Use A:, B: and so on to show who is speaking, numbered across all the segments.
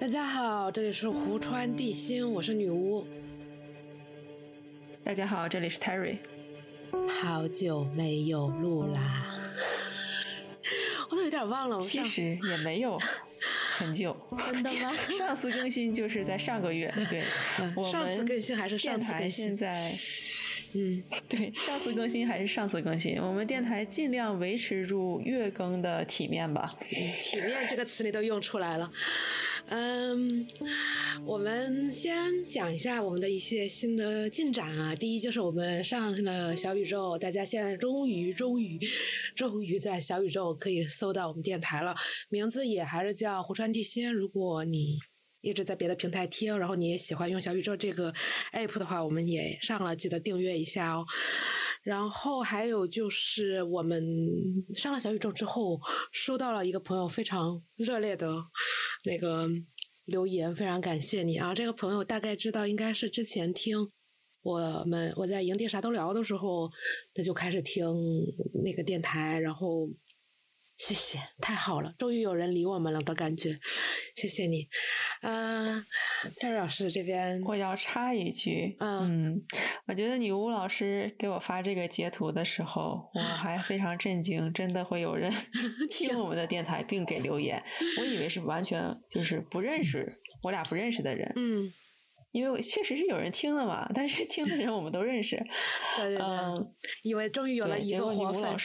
A: 大家好，这里是湖川地心，我是女巫。
B: 大家好，这里是 Terry。
A: 好久没有录啦，我都有点忘了。我
B: 其实也没有 很久，
A: 真的吗？
B: 上次更新就是在上个月，对。
A: 我上次更新还是上次更
B: 新？现在。
A: 嗯，
B: 对，上次更新还是上次更新，我们电台尽量维持住月更的体面吧。
A: 体面这个词你都用出来了。嗯，我们先讲一下我们的一些新的进展啊。第一就是我们上了小宇宙，大家现在终于、终于、终于在小宇宙可以搜到我们电台了，名字也还是叫湖川地心。如果你一直在别的平台听，然后你也喜欢用小宇宙这个 app 的话，我们也上了，记得订阅一下哦。然后还有就是我们上了小宇宙之后，收到了一个朋友非常热烈的那个留言，非常感谢你啊！这个朋友大概知道，应该是之前听我们我在营地啥都聊的时候，他就开始听那个电台，然后。谢谢，太好了，终于有人理我们了的感觉，谢谢你。嗯，戴老师这边，
B: 我要插一句，嗯，我觉得女巫老师给我发这个截图的时候，我还非常震惊，真的会有人 听我们的电台并给留言，我以为是完全就是不认识我俩不认识的人，
A: 嗯，
B: 因为确实是有人听的嘛，但是听的人我们都认识，
A: 对对对，以为终于有了一个活
B: 粉。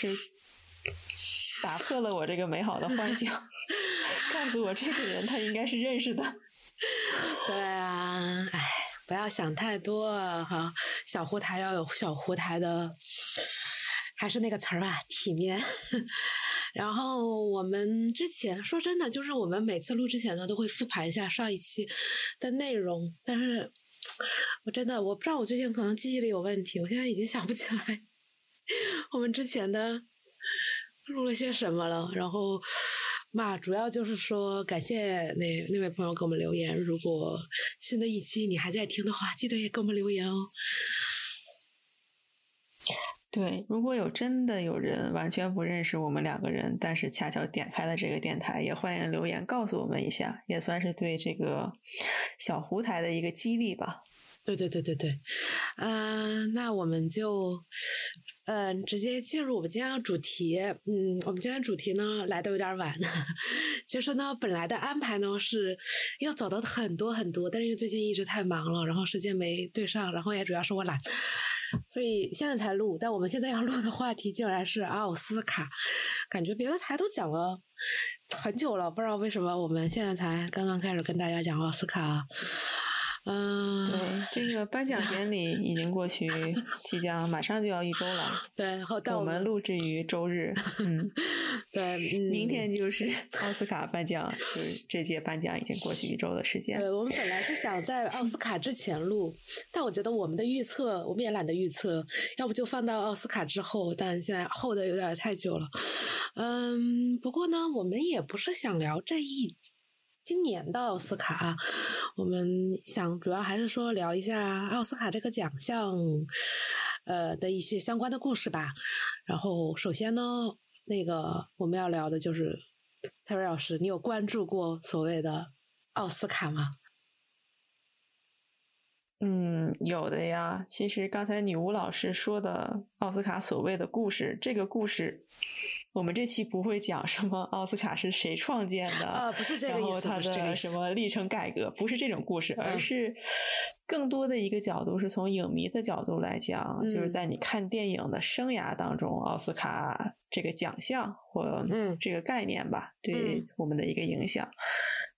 B: 打破了我这个美好的幻想，告诉我这个人他应该是认识的。
A: 对啊，哎，不要想太多哈，小胡台要有小胡台的，还是那个词儿吧，体面。然后我们之前说真的，就是我们每次录之前呢，都会复盘一下上一期的内容。但是我真的我不知道，我最近可能记忆力有问题，我现在已经想不起来 我们之前的。录了些什么了？然后嘛，主要就是说感谢那那位朋友给我们留言。如果新的一期你还在听的话，记得也给我们留言哦。
B: 对，如果有真的有人完全不认识我们两个人，但是恰巧点开了这个电台，也欢迎留言告诉我们一下，也算是对这个小胡台的一个激励吧。
A: 对对对对对，嗯，那我们就。嗯，直接进入我们今天的主题。嗯，我们今天主题呢来的有点晚，其 实呢本来的安排呢是要走的很多很多，但是因为最近一直太忙了，然后时间没对上，然后也主要是我懒，所以现在才录。但我们现在要录的话题竟然是奥斯卡，感觉别的台都讲了很久了，不知道为什么我们现在才刚刚开始跟大家讲奥斯卡。嗯，
B: 对，这个颁奖典礼已经过去，即将马上就要一周了。
A: 对，然后
B: 我们录制于周日。嗯，
A: 对，
B: 明天就是奥斯卡颁奖，就是这届颁奖已经过去一周的时间。
A: 对，我们本来是想在奥斯卡之前录，但我觉得我们的预测，我们也懒得预测，要不就放到奥斯卡之后。但现在后的有点太久了。嗯，不过呢，我们也不是想聊这一。今年的奥斯卡，我们想主要还是说聊一下奥斯卡这个奖项，呃的一些相关的故事吧。然后首先呢，那个我们要聊的就是泰瑞老师，你有关注过所谓的奥斯卡吗？
B: 嗯，有的呀。其实刚才女巫老师说的奥斯卡所谓的故事，这个故事，我们这期不会讲什么奥斯卡是谁创建的
A: 啊，不是这个
B: 意思，然后它的什么历程改革，不是这种故事，而是更多的一个角度是从影迷的角度来讲，就是在你看电影的生涯当中，奥斯卡这个奖项或这个概念吧，对我们的一个影响。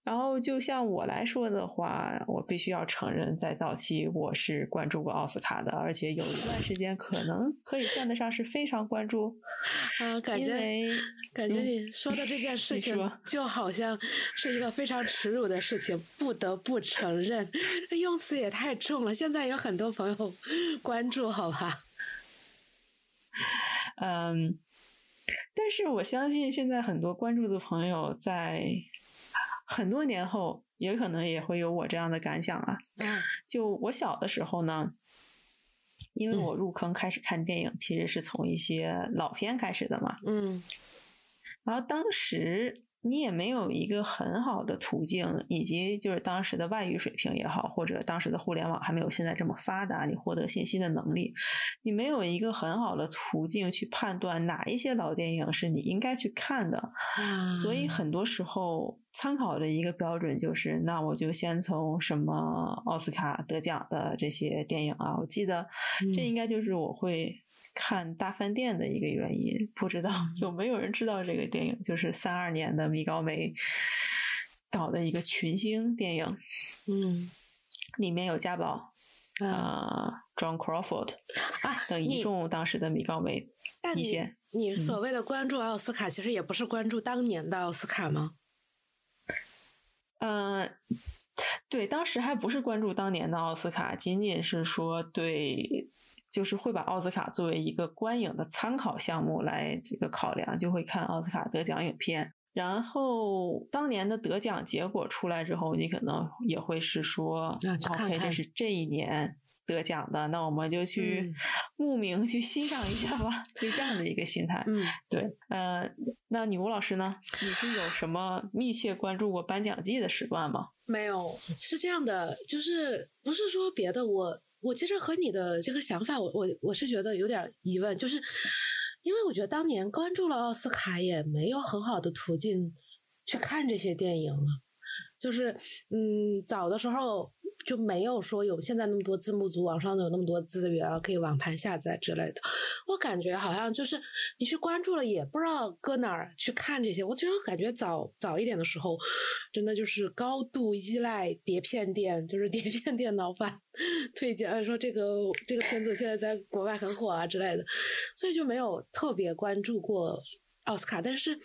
B: 然后，就像我来说的话，我必须要承认，在早期我是关注过奥斯卡的，而且有一段时间可能可以算得上是非常关注。
A: 啊，感觉感觉你说的这件事情就好像是一个非常耻辱的事情，不得不承认，用词也太重了。现在有很多朋友 关注，好吧？
B: 嗯，但是我相信现在很多关注的朋友在。很多年后，也可能也会有我这样的感想啊。就我小的时候呢，因为我入坑开始看电影，其实是从一些老片开始的嘛。
A: 嗯。
B: 然后当时，你也没有一个很好的途径，以及就是当时的外语水平也好，或者当时的互联网还没有现在这么发达，你获得信息的能力，你没有一个很好的途径去判断哪一些老电影是你应该去看的。所以很多时候参考的一个标准就是，那我就先从什么奥斯卡得奖的这些电影啊，我记得这应该就是我会。看大饭店的一个原因，不知道有没有人知道这个电影，就是三二年的米高梅导的一个群星电影，
A: 嗯，
B: 里面有家宝啊，John Crawford
A: 啊
B: 等一众当时的米高梅一些。
A: 你所谓的关注奥斯卡，其实也不是关注当年的奥斯卡吗？
B: 嗯，对，当时还不是关注当年的奥斯卡，仅仅是说对。就是会把奥斯卡作为一个观影的参考项目来这个考量，就会看奥斯卡得奖影片。然后当年的得奖结果出来之后，你可能也会是说，OK，这是这一年得奖的，那我们就去 慕名去欣赏一下吧，就这样的一个心态。
A: 嗯，
B: 对，呃，那女巫老师呢？你是有什么密切关注过颁奖季的时段吗？
A: 没有，是这样的，就是不是说别的我。我其实和你的这个想法，我我我是觉得有点疑问，就是因为我觉得当年关注了奥斯卡，也没有很好的途径去看这些电影了，就是嗯，早的时候。就没有说有现在那么多字幕组，网上有那么多资源可以网盘下载之类的。我感觉好像就是你去关注了，也不知道搁哪儿去看这些。我觉得感觉早早一点的时候，真的就是高度依赖碟片店，就是碟片店老板 推荐，说这个这个片子现在在国外很火啊之类的，所以就没有特别关注过。奥斯卡，但是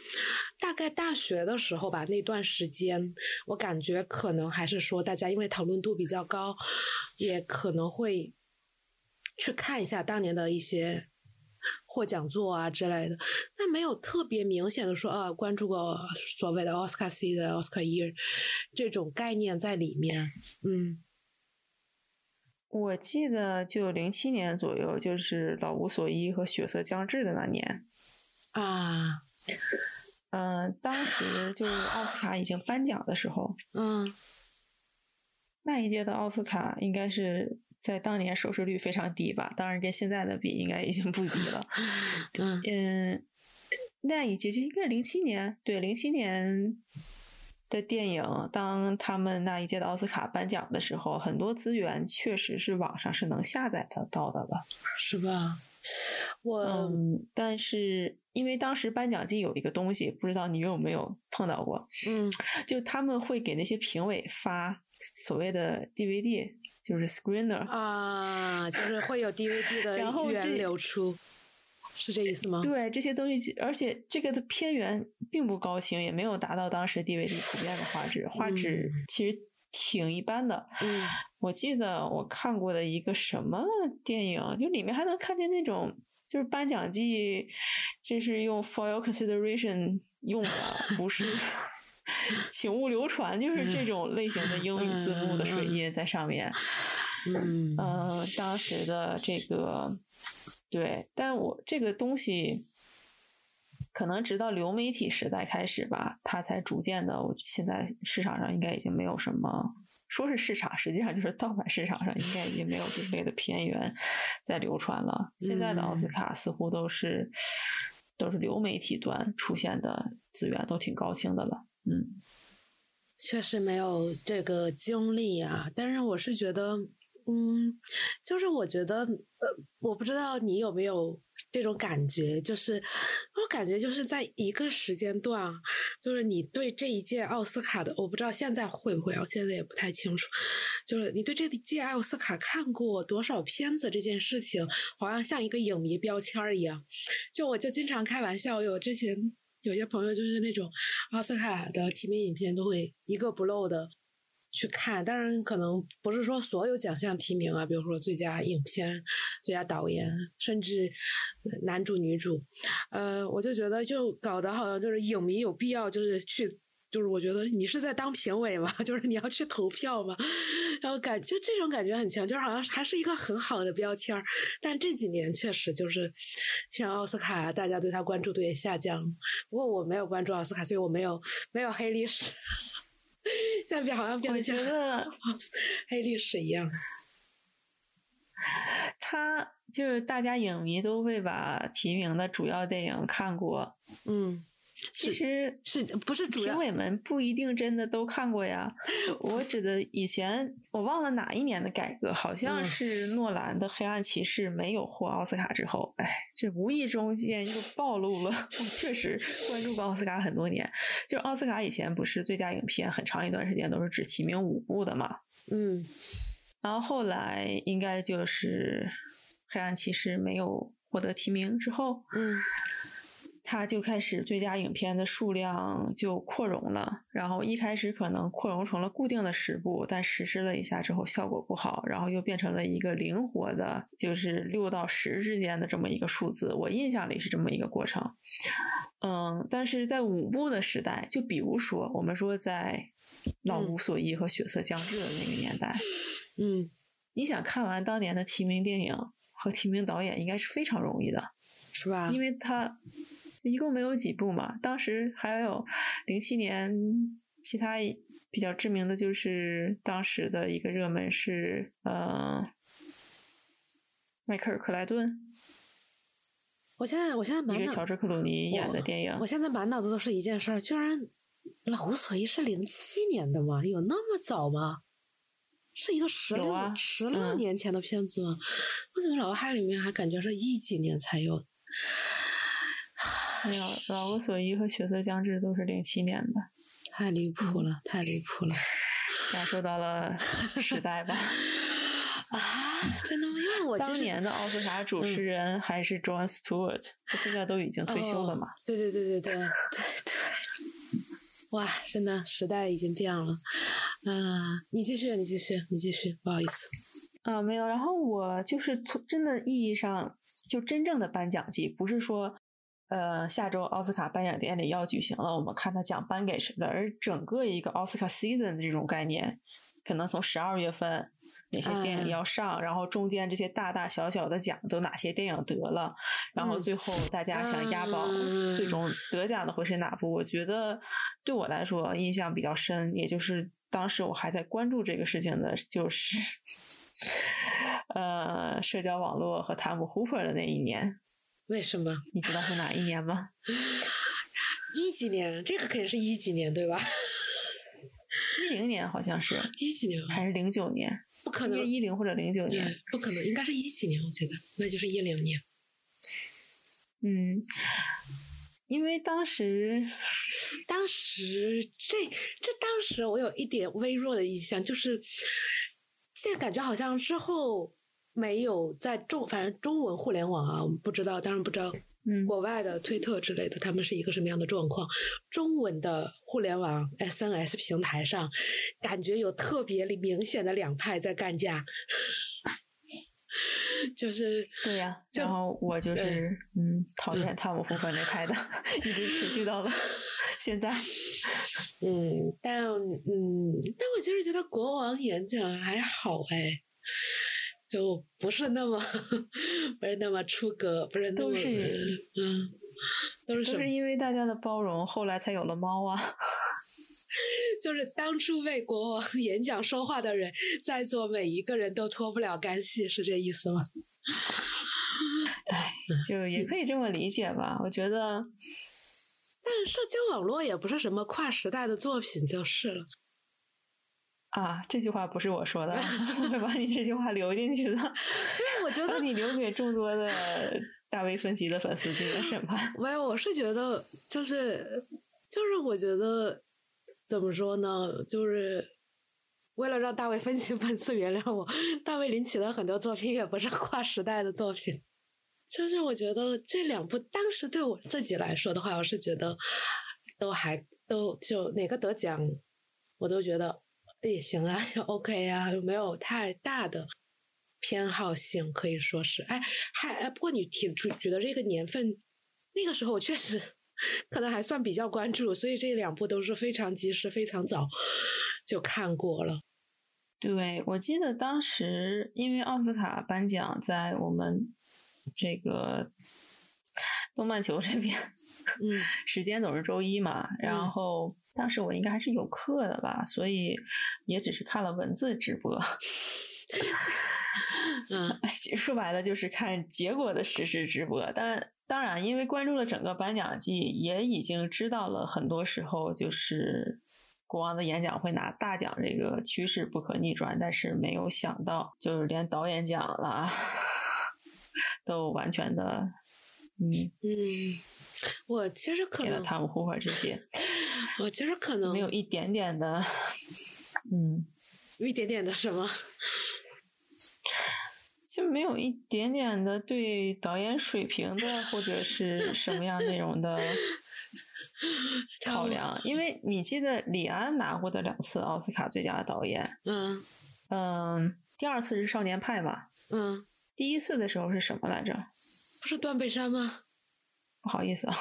A: 大概大学的时候吧，那段时间我感觉可能还是说大家因为讨论度比较高，也可能会去看一下当年的一些获奖作啊之类的，但没有特别明显的说啊关注过所谓的奥斯卡 C 的奥斯卡 Year 这种概念在里面。嗯，
B: 我记得就零七年左右，就是《老无所依》和《血色将至》的那年。
A: 啊，
B: 嗯，当时就是奥斯卡已经颁奖的时候，
A: 嗯，
B: 那一届的奥斯卡应该是在当年收视率非常低吧？当然跟现在的比，应该已经不低了。嗯，那一届就应该是零七年，对，零七年的电影，当他们那一届的奥斯卡颁奖的时候，很多资源确实是网上是能下载得到的了，
A: 是吧？我
B: 嗯，但是因为当时颁奖季有一个东西，不知道你有没有碰到过？
A: 嗯，
B: 就他们会给那些评委发所谓的 DVD，就是 screener
A: 啊，就是会有 DVD 的源流出，是这意思吗？
B: 对，这些东西，而且这个的片源并不高清，也没有达到当时 DVD 普遍的画质，画质其实。挺一般的，
A: 嗯，
B: 我记得我看过的一个什么电影，就里面还能看见那种，就是颁奖季，这是用 for your consideration 用的，不是，请勿流传，就是这种类型的英语字幕的水印在上面，
A: 嗯，
B: 呃，当时的这个，对，但我这个东西。可能直到流媒体时代开始吧，它才逐渐的。我现在市场上应该已经没有什么，说是市场，实际上就是盗版市场上应该已经没有这类的片源在流传了。现在的奥斯卡似乎都是都是流媒体端出现的资源，都挺高清的了。嗯，
A: 确实没有这个经历啊，但是我是觉得，嗯，就是我觉得，呃，我不知道你有没有。这种感觉就是，我感觉就是在一个时间段，就是你对这一届奥斯卡的，我不知道现在会不会，我现在也不太清楚。就是你对这一届奥斯卡看过多少片子这件事情，好像像一个影迷标签一样。就我就经常开玩笑，有之前有些朋友就是那种奥斯卡的提名影片都会一个不漏的。去看，当然可能不是说所有奖项提名啊，比如说最佳影片、最佳导演，甚至男主、女主，呃，我就觉得就搞得好像就是影迷有必要就是去就是我觉得你是在当评委吗？就是你要去投票吗？然后感就这种感觉很强，就是好像还是一个很好的标签儿。但这几年确实就是像奥斯卡，大家对他关注度也下降。不过我没有关注奥斯卡，所以我没有没有黑历史。现在好像变得
B: 觉得
A: 黑历史一样。
B: 他就是大家影迷都会把提名的主要电影看过，
A: 嗯。
B: 其实
A: 是不是
B: 评委们不一定真的都看过呀？我指的以前我忘了哪一年的改革，好像是诺兰的《黑暗骑士》没有获奥斯卡之后，哎，这无意中间又暴露了。我确实关注过奥斯卡很多年，就奥斯卡以前不是最佳影片很长一段时间都是只提名五部的嘛？
A: 嗯，
B: 然后后来应该就是《黑暗骑士》没有获得提名之后，
A: 嗯。
B: 他就开始最佳影片的数量就扩容了，然后一开始可能扩容成了固定的十部，但实施了一下之后效果不好，然后又变成了一个灵活的，就是六到十之间的这么一个数字。我印象里是这么一个过程。嗯，但是在五部的时代，就比如说我们说在《老无所依》和《血色将至》的那个年代，
A: 嗯，
B: 你想看完当年的提名电影和提名导演，应该是非常容易的，
A: 是吧？
B: 因为他。一共没有几部嘛，当时还有零七年，其他比较知名的就是当时的一个热门是呃，迈克尔·克莱顿。
A: 我现在我现在满
B: 脑乔治·克鲁尼演的电影，
A: 我现在满脑子都是一件事儿，居然《老无所依》是零七年的吗？有那么早吗？是一个十六十六年前的片子吗？为什么脑海里面还感觉是一几年才有？
B: 没有，《老无所依》和《血色将至》都是零七年的，
A: 太离谱了，太离谱了，
B: 感受到了时代吧？
A: 啊，真的吗？因为我
B: 当年的奥斯卡主持人还是 John Stewart，他现在都已经退休了嘛？
A: 对对对对对对对，哇，真的时代已经变了。嗯，你继续，你继续，你继续，不好意思。
B: 啊，没有。然后我就是从真的意义上，就真正的颁奖季，不是说。呃，下周奥斯卡颁奖典礼要举行了，我们看他奖颁给谁了。而整个一个奥斯卡 season 的这种概念，可能从十二月份哪些电影要上，然后中间这些大大小小的奖都哪些电影得了，然后最后大家想押宝，最终得奖的会是哪部？我觉得对我来说印象比较深，也就是当时我还在关注这个事情的，就是呃，社交网络和汤姆·胡珀的那一年。
A: 为什么？
B: 你知道是哪一年吗？
A: 一几年？这个肯定是一几年，对吧？
B: 一零年好像是。
A: 一几年？
B: 还是零九年？
A: 不可能，
B: 一零或者零九年？
A: 不可能，应该是一几年，我记得，那就是一零年。
B: 嗯，因为当时，
A: 当时这这当时我有一点微弱的印象，就是现在感觉好像之后。没有在中，反正中文互联网啊，我们不知道，当然不知道，
B: 嗯，
A: 国外的推特之类的，他们是一个什么样的状况？中文的互联网 SNS 平台上，感觉有特别明显的两派在干架，就是
B: 对呀，然后我就是嗯，讨厌汤姆·福克那派的，一直持续到了 现在，
A: 嗯，但嗯，但我就是觉得国王演讲还好哎。就不是那么 不是那么出格，不是那么嗯，都是
B: 都是因为大家的包容，后来才有了猫啊。
A: 就是当初为国王演讲说话的人，在座每一个人都脱不了干系，是这意思吗？
B: 哎，就也可以这么理解吧。我觉得，
A: 但社交网络也不是什么跨时代的作品，就是了。
B: 啊，这句话不是我说的，我 会把你这句话留进去的，因
A: 为我觉 得
B: 你留给众多的大卫芬奇的粉丝进行审判。
A: 没有，我是觉得，就是就是我觉得怎么说呢？就是为了让大卫芬奇 粉丝原谅我，大卫林奇的很多作品也不是跨时代的作品。就是我觉得这两部当时对我自己来说的话，我是觉得都还都就哪个得奖，我都觉得。也行啊，OK 啊，没有太大的偏好性，可以说是。哎，还哎不过你提举举的这个年份，那个时候我确实可能还算比较关注，所以这两部都是非常及时、非常早就看过了。
B: 对，我记得当时因为奥斯卡颁奖在我们这个动漫球这边，
A: 嗯，
B: 时间总是周一嘛，然后当时我应该还是有课的吧，所以也只是看了文字直播。
A: 嗯，
B: 说白了就是看结果的实时直播。但当然，因为关注了整个颁奖季，也已经知道了很多时候就是国王的演讲会拿大奖，这个趋势不可逆转。但是没有想到，就是连导演奖了都完全的，嗯
A: 嗯，我其实可能
B: 他们呼唤这些，
A: 我其实可能
B: 没有一点点的，嗯，
A: 一点点的什么。
B: 就没有一点点的对导演水平的或者是什么样内容的 考量，因为你记得李安拿过的两次奥斯卡最佳导演，
A: 嗯
B: 嗯，第二次是《少年派》吧，
A: 嗯，
B: 第一次的时候是什么来着？
A: 不是断背山吗？
B: 不好意思啊，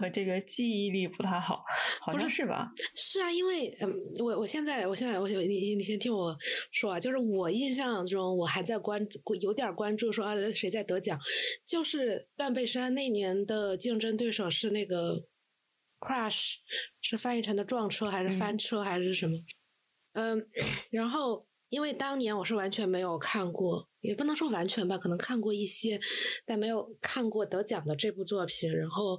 B: 我这个记忆力不太好，好像是吧？
A: 是啊，因为嗯，我我现在我现在我你你先听我说啊，就是我印象中我还在关有点关注说啊谁在得奖，就是半背山那年的竞争对手是那个 crash，是翻译成的撞车还是翻车还是什么？嗯，然后。因为当年我是完全没有看过，也不能说完全吧，可能看过一些，但没有看过得奖的这部作品。然后，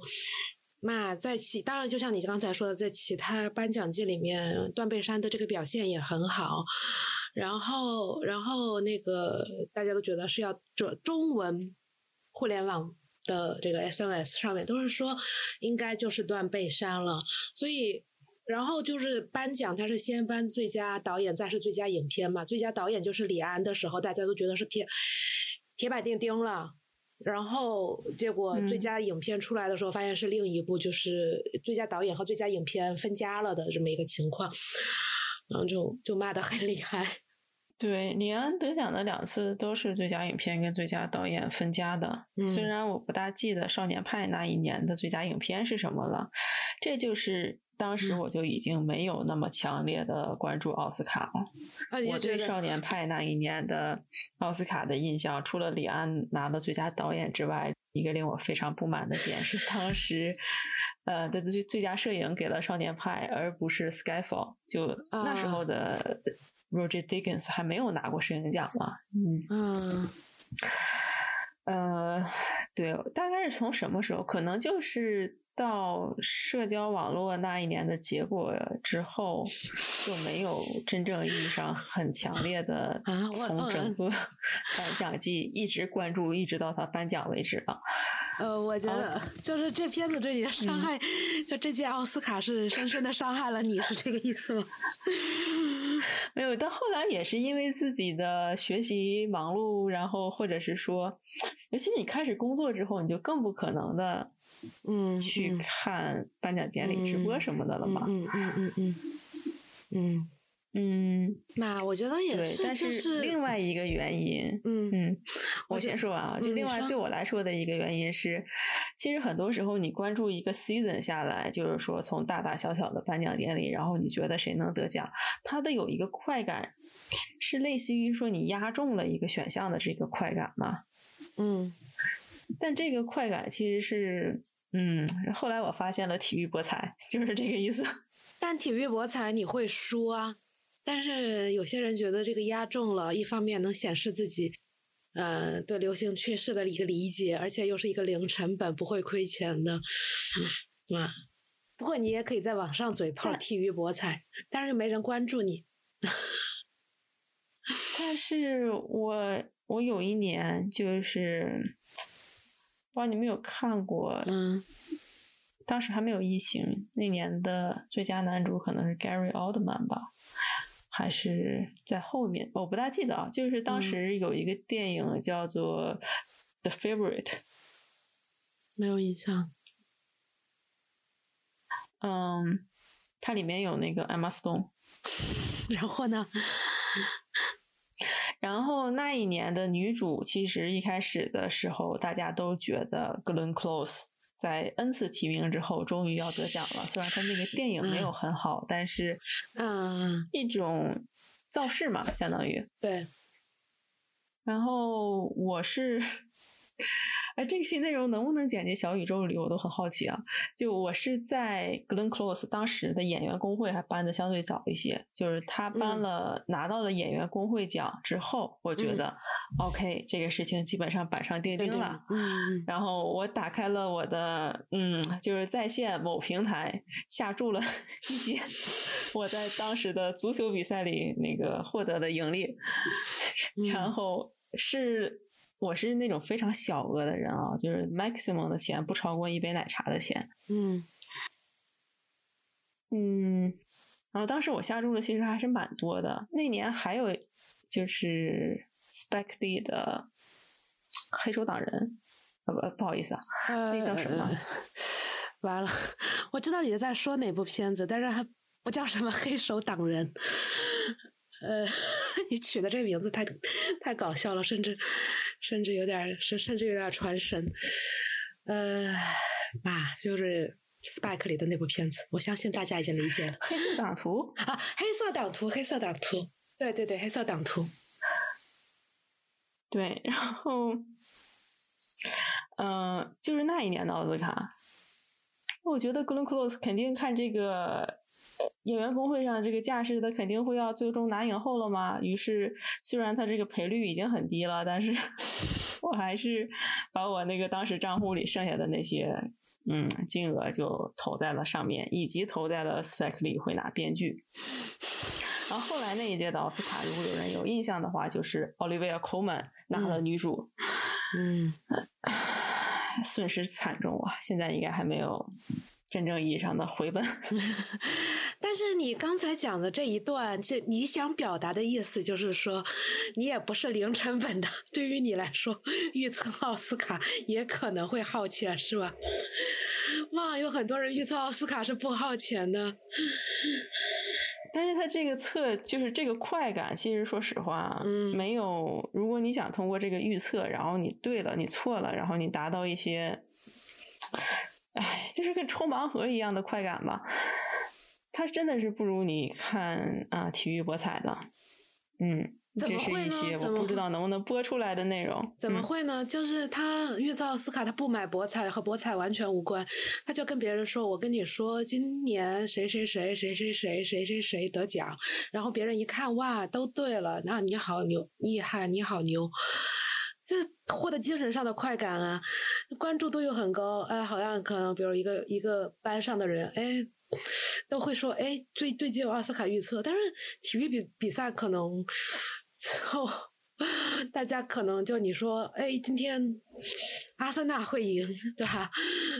A: 那在其当然，就像你刚才说的，在其他颁奖季里面，断背山的这个表现也很好。然后，然后那个大家都觉得是要做中文互联网的这个 SNS 上面都是说应该就是断背山了，所以。然后就是颁奖，他是先颁最佳导演，再是最佳影片嘛。最佳导演就是李安的时候，大家都觉得是铁铁板钉钉了。然后结果最佳影片出来的时候，发现是另一部，就是最佳导演和最佳影片分家了的这么一个情况，然后就就骂的很厉害。
B: 对，李安得奖的两次都是最佳影片跟最佳导演分家的。虽然我不大记得《少年派》那一年的最佳影片是什么了，这就是。当时我就已经没有那么强烈的关注奥斯卡了。我对《少年派》那一年的奥斯卡的印象，除了李安拿了最佳导演之外，一个令我非常不满的点是，当时呃的最最佳摄影给了《少年派》，而不是《Skyfall》。就那时候的 Roger Deakins 还没有拿过摄影奖嘛？
A: 嗯
B: 嗯，呃，对，大概是从什么时候？可能就是。到社交网络那一年的结果之后，就没有真正意义上很强烈的从整 个颁奖季一直关注，一直到他颁奖为止了。
A: 呃，我觉得就是这片子对你的伤害，就这届奥斯卡是深深的伤害了你，是这个意思吗？
B: 没有，到后来也是因为自己的学习忙碌，然后或者是说，尤其你开始工作之后，你就更不可能的。
A: 嗯，
B: 去看颁奖典礼直播什么的了嘛？
A: 嗯嗯嗯嗯嗯嗯，那我觉得也
B: 是，但
A: 是
B: 另外一个原因，
A: 嗯
B: 嗯，我先说完啊，就另外对我来说的一个原因是，其实很多时候你关注一个 season 下来，就是说从大大小小的颁奖典礼，然后你觉得谁能得奖，它的有一个快感，是类似于说你压中了一个选项的这个快感嘛？
A: 嗯。
B: 但这个快感其实是，嗯，后来我发现了体育博彩，就是这个意思。
A: 但体育博彩你会输啊，但是有些人觉得这个压中了，一方面能显示自己，呃，对流行趋势的一个理解，而且又是一个零成本，不会亏钱的，啊。不过你也可以在网上嘴炮体育博彩，但是又没人关注你。
B: 但是我我有一年就是。不知道你没有看过？
A: 嗯，
B: 当时还没有疫情，那年的最佳男主可能是 Gary Oldman 吧，还是在后面？我不大记得啊。就是当时有一个电影叫做《The Favorite》，
A: 没有印象。
B: 嗯，它里面有那个 Emma Stone，
A: 然后呢？
B: 然后那一年的女主，其实一开始的时候，大家都觉得 Glenn Close 在 N 次提名之后，终于要得奖了。虽然他那个电影没有很好，但是，
A: 嗯，
B: 一种造势嘛，相当于
A: 对。
B: 然后我是。哎，这些内容能不能剪进小宇宙里，我都很好奇啊。就我是在 Glenn Close 当时的演员工会还颁的相对早一些，就是他颁了拿到了演员工会奖之后，我觉得 OK，这个事情基本上板上钉钉了。
A: 嗯，
B: 然后我打开了我的嗯，就是在线某平台下注了一些我在当时的足球比赛里那个获得的盈利，然后是。我是那种非常小额的人啊，就是 maximum 的钱不超过一杯奶茶的钱。
A: 嗯
B: 嗯，然后当时我下注的其实还是蛮多的。那年还有就是 Spike Lee 的黑手党人，呃不不好意思啊，那叫什么？
A: 完了，我知道你在说哪部片子，但是还不叫什么黑手党人。呃，你取的这个名字太太搞笑了，甚至甚至有点甚甚至有点传神。呃，啊，就是 Spike 里的那部片子，我相信大家已经理解了。
B: 黑色党徒
A: 啊，黑色党徒，黑色党徒，对对对，黑色党徒。
B: 对，然后，嗯，就是那一年的奥斯卡，我觉得 Glenn Close 肯定看这个。演员工会上这个架势，他肯定会要最终拿影后了嘛。于是，虽然他这个赔率已经很低了，但是 我还是把我那个当时账户里剩下的那些嗯金额就投在了上面，以及投在了 Spike Lee 会拿编剧。然后后来那一届的奥斯卡，如果有人有印象的话，就是 Olivia Colman 拿了女主，
A: 嗯，
B: 损失惨重啊！现在应该还没有。真正意义上的回本，
A: 但是你刚才讲的这一段，这你想表达的意思就是说，你也不是零成本的。对于你来说，预测奥斯卡也可能会耗钱，是吧？哇，有很多人预测奥斯卡是不耗钱的。
B: 但是他这个测就是这个快感，其实说实话，
A: 嗯，
B: 没有。如果你想通过这个预测，然后你对了，你错了，然后你达到一些。哎，就是跟抽盲盒一样的快感吧，它真的是不如你看啊体育博彩的，嗯，这是一些我不知道能不能播出来的内容。
A: 怎么会呢？就是他预测奥斯卡，他不买博彩，和博彩完全无关。他就跟别人说：“我跟你说，今年谁谁谁谁谁谁谁谁谁得奖。”然后别人一看，哇，都对了，那你好牛，厉害，你好牛。这获得精神上的快感啊，关注度又很高，哎，好像可能比如一个一个班上的人，哎，都会说，哎，最最近有奥斯卡预测，但是体育比比赛可能，哦，大家可能就你说，哎，今天阿森纳会赢，对吧？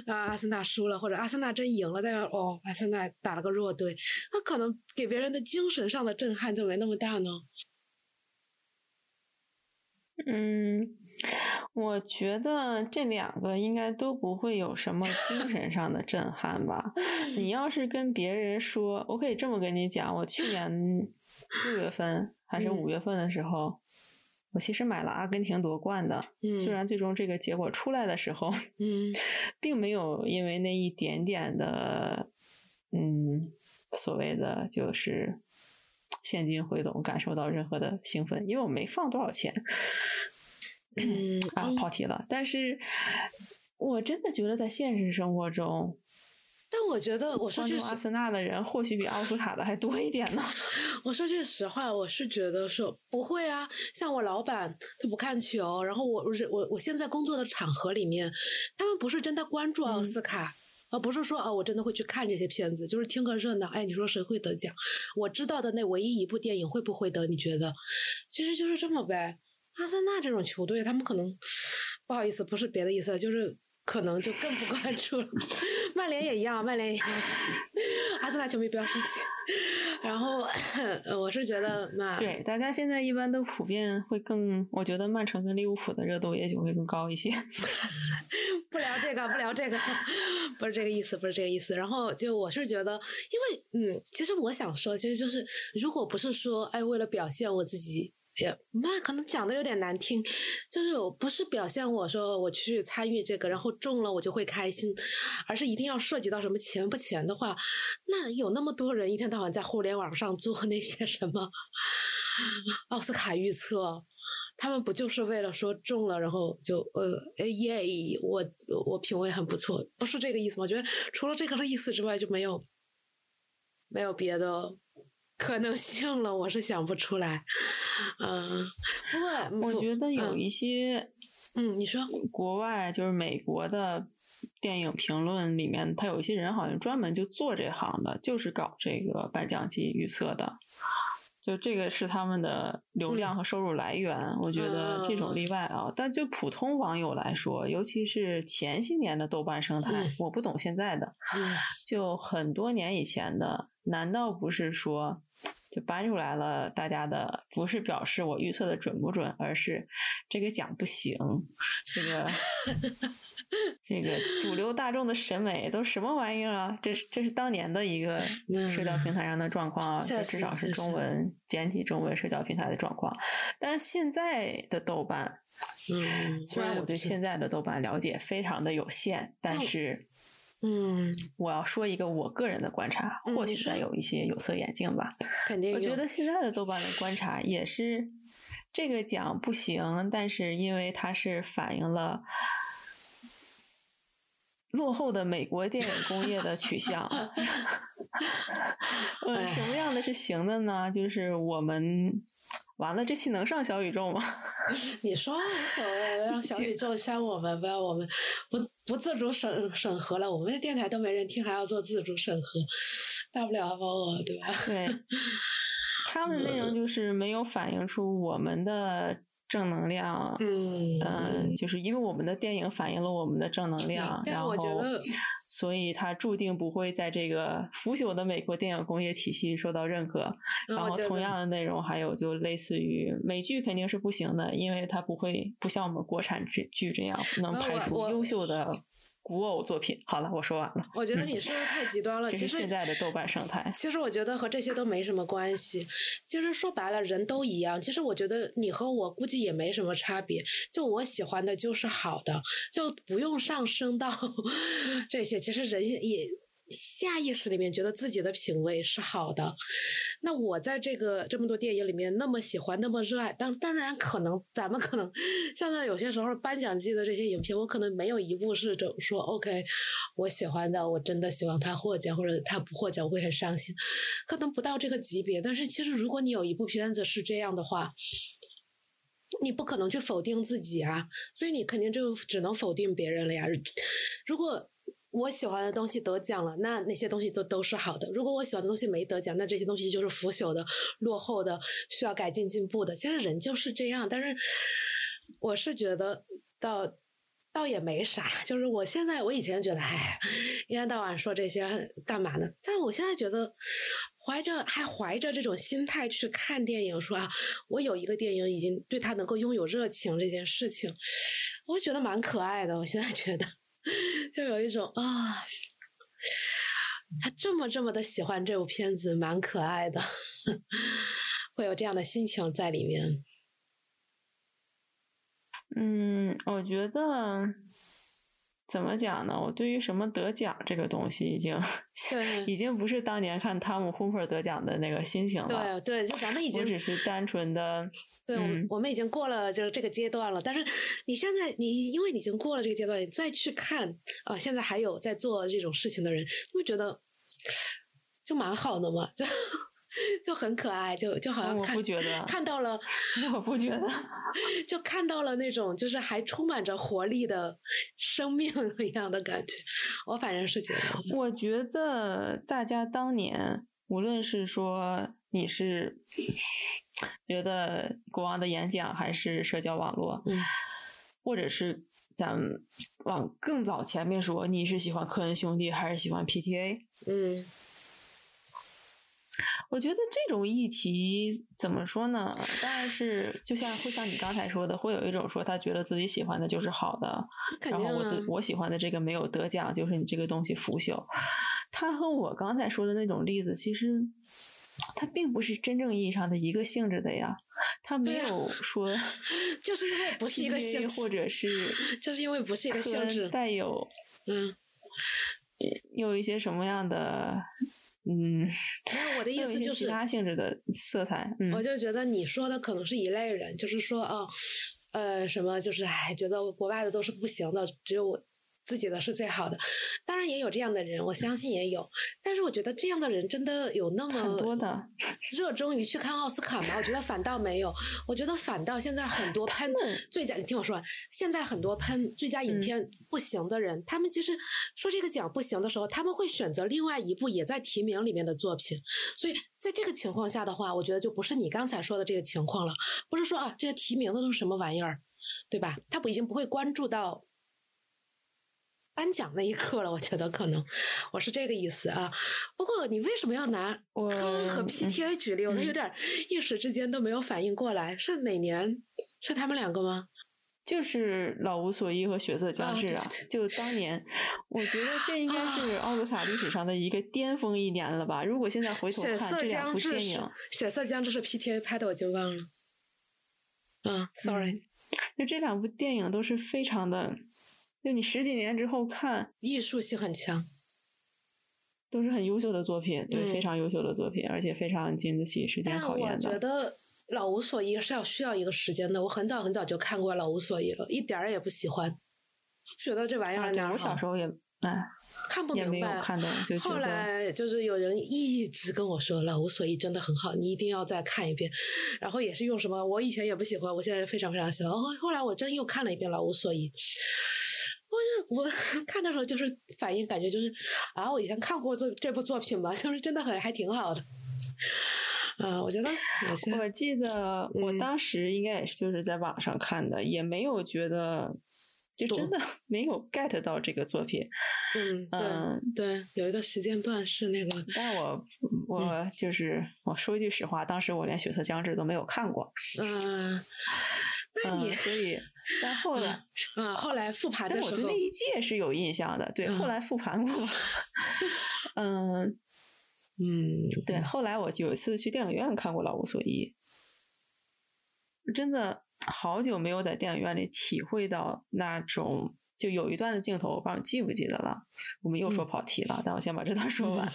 A: 啊，阿森纳输了，或者阿森纳真赢了，但是哦，阿森纳打了个弱队，那可能给别人的精神上的震撼就没那么大呢。
B: 嗯，我觉得这两个应该都不会有什么精神上的震撼吧。你要是跟别人说，我可以这么跟你讲，我去年六月份 还是五月份的时候，我其实买了阿根廷夺冠的。虽然最终这个结果出来的时候，
A: 嗯，
B: 并没有因为那一点点的，嗯，所谓的就是现金回笼感受到任何的兴奋，因为我没放多少钱。
A: 嗯
B: 啊，跑题了。但是我真的觉得在现实生活中，
A: 但我觉得我说句
B: 阿森纳的人或许比奥斯卡的还多一点呢。
A: 我说句实话，我是觉得说不会啊。像我老板他不看球，然后我我我我现在工作的场合里面，他们不是真的关注奥斯卡，而不是说啊我真的会去看这些片子，就是听个热闹。哎，你说谁会得奖？我知道的那唯一一部电影会不会得？你觉得？其实就是这么呗。阿森纳这种球队，他们可能不好意思，不是别的意思，就是可能就更不关注了。曼联也一样，曼联也一样。阿森纳球迷不要生气。然后我是觉得，那
B: 对大家现在一般都普遍会更，我觉得曼城跟利物浦的热度也许会更高一些。
A: 不聊这个，不聊这个，不是这个意思，不是这个意思。然后就我是觉得，因为嗯，其实我想说，其实就是，如果不是说，哎，为了表现我自己。也那可能讲的有点难听，就是不是表现我说我去参与这个，然后中了我就会开心，而是一定要涉及到什么钱不钱的话，那有那么多人一天到晚在互联网上做那些什么奥斯卡预测，他们不就是为了说中了，然后就呃耶，我我品味很不错，不是这个意思吗？我觉得除了这个的意思之外，就没有没有别的。可能性了，我是想不出来。嗯，不
B: 过我觉得有一些，
A: 嗯，你说
B: 国外就是美国的电影评论里面，他有一些人好像专门就做这行的，就是搞这个颁奖季预测的。就这个是他们的流量和收入来源，我觉得这种例外啊。但就普通网友来说，尤其是前些年的豆瓣生态，我不懂现在的，就很多年以前的，难道不是说就搬出来了？大家的不是表示我预测的准不准，而是这个奖不行，这个。这个主流大众的审美都什么玩意儿啊？这是这是当年的一个社交平台上的状况啊，至少是中文简体中文社交平台的状况。但是现在的豆瓣，
A: 嗯，
B: 虽然我对现在的豆瓣了解非常的有限，但是，
A: 嗯，
B: 我要说一个我个人的观察，或许算有一些有色眼镜吧。
A: 肯定，
B: 我觉得现在的豆瓣的观察也是这个奖不行，但是因为它是反映了。落后的美国电影工业的取向，嗯，什么样的是行的呢？就是我们完了，这期能上小宇宙吗？
A: 你说无所谓，让小宇 宙删我们，呗我们不不自主审审核了。我们的电台都没人听，还要做自主审核，大不了把我对吧？
B: 对，他们的内容就是没有反映出我们的。正能量，嗯，就是因为我们的电影反映了我们的正能量，然后，所以它注定不会在这个腐朽的美国电影工业体系受到认可。然后，同样的内容还有就类似于美剧肯定是不行的，因为它不会不像我们国产剧剧这样能拍出优秀的。古偶作品，好了，我说完了。
A: 我觉得你说的太极端了。其实
B: 现在的豆瓣生态，
A: 其实我觉得和这些都没什么关系。其实说白了，人都一样。其实我觉得你和我估计也没什么差别。就我喜欢的就是好的，就不用上升到 这些。其实人也。下意识里面觉得自己的品味是好的，那我在这个这么多电影里面那么喜欢那么热爱，当当然可能咱们可能现在有些时候颁奖季的这些影片，我可能没有一部是这说 OK，我喜欢的我真的希望他获奖或者他不获奖我会很伤心，可能不到这个级别。但是其实如果你有一部片子是这样的话，你不可能去否定自己啊，所以你肯定就只能否定别人了呀。如果我喜欢的东西得奖了，那那些东西都都是好的。如果我喜欢的东西没得奖，那这些东西就是腐朽的、落后的、需要改进进步的。其实人就是这样，但是我是觉得倒倒也没啥。就是我现在，我以前觉得，哎，一天到晚说这些干嘛呢？但我现在觉得，怀着还怀着这种心态去看电影，说啊，我有一个电影已经对他能够拥有热情这件事情，我觉得蛮可爱的。我现在觉得。就有一种啊，他这么这么的喜欢这部片子，蛮可爱的，会有这样的心情在里面。
B: 嗯，我觉得。怎么讲呢？我对于什么得奖这个东西，已经 已经不是当年看汤姆·霍珀得奖的那个心情了。
A: 对对，就咱们已经
B: 只是单纯的。
A: 对，我们已经过了就是这个阶段了。但是你现在，你因为已经过了这个阶段，你再去看啊，现在还有在做这种事情的人，会觉得就蛮好的嘛。就就很可爱，就就好像看看到了，
B: 我不觉得，
A: 就看到了那种就是还充满着活力的生命一样的感觉。我反正是觉得，
B: 我觉得大家当年无论是说你是觉得国王的演讲，还是社交网络，
A: 嗯，
B: 或者是咱们往更早前面说，你是喜欢科恩兄弟还是喜欢 PTA，
A: 嗯。
B: 我觉得这种议题怎么说呢？当然是就像会像你刚才说的，会有一种说他觉得自己喜欢的就是好的，然后我自我喜欢的这个没有得奖，就是你这个东西腐朽。他和我刚才说的那种例子其实它并不是真正意义上的一个性质的呀，他没有说，
A: 就是因为不是一个性质，
B: 或者是
A: 就是因为不是一个性质，
B: 带有
A: 嗯，
B: 有一些什么样的嗯，
A: 我的 意思就是
B: 其他性质的色彩，
A: 我就觉得你说的可能是一类人，就是说哦，呃，什么就是哎，觉得国外的都是不行的，只有我。自己的是最好的，当然也有这样的人，我相信也有。但是我觉得这样的人真的有那么
B: 多的
A: 热衷于去看奥斯卡吗？我觉得反倒没有。我觉得反倒现在很多喷最佳，你听我说完。现在很多喷最佳影片不行的人，他们其实说这个奖不行的时候，他们会选择另外一部也在提名里面的作品。所以在这个情况下的话，我觉得就不是你刚才说的这个情况了。不是说啊，这个提名的都是什么玩意儿，对吧？他不已经不会关注到。颁奖那一刻了，我觉得可能我是这个意思啊。不过你为什么要拿坑和 PTA 举例？我有点一时之间都没有反应过来，是哪年？是他们两个吗？
B: 就是《老无所依》和《血色将至》啊。就当年，我觉得这应该是奥斯卡历史上的一个巅峰一年了吧？如果现在回头看这两部电影，《
A: 血色将至》是 PTA 拍的，我就忘了。嗯，Sorry，
B: 就这两部电影都是非常的。就你十几年之后看，
A: 艺术性很强，
B: 都是很优秀的作品，对，非常优秀的作品，而且非常经得起时间考验
A: 的。我觉得《老无所依》是要需要一个时间的。我很早很早就看过《老无所依》了，一点儿也不喜欢，觉得这玩意儿哪儿
B: 我小时候也哎
A: 看不明白，
B: 看懂就
A: 后来就是有人一直跟我说《老无所依》真的很好，你一定要再看一遍。然后也是用什么，我以前也不喜欢，我现在非常非常喜欢。后后来我真又看了一遍《老无所依》。我 看的时候就是反应，感觉就是啊，我以前看过这这部作品吧，就是真的很还挺好的。嗯，我觉得
B: 我记得我当时应该也是就是在网上看的，也没有觉得就真的 没有 get 到这个作品。
A: 嗯，对对，有一个时间段是那个，
B: 但我我就是我说一句实话，当时我连《血色将至》都没有看过。
A: 嗯。那你
B: 所以，但后来，
A: 嗯，后来复盘的时候，
B: 我对那一届是有印象的。对，后来复盘过。嗯 嗯，对，后来我有一次去电影院看过《老无所依》，真的好久没有在电影院里体会到那种，就有一段的镜头，我不知道你记不记得了。我们又说跑题了，但我先把这段说完。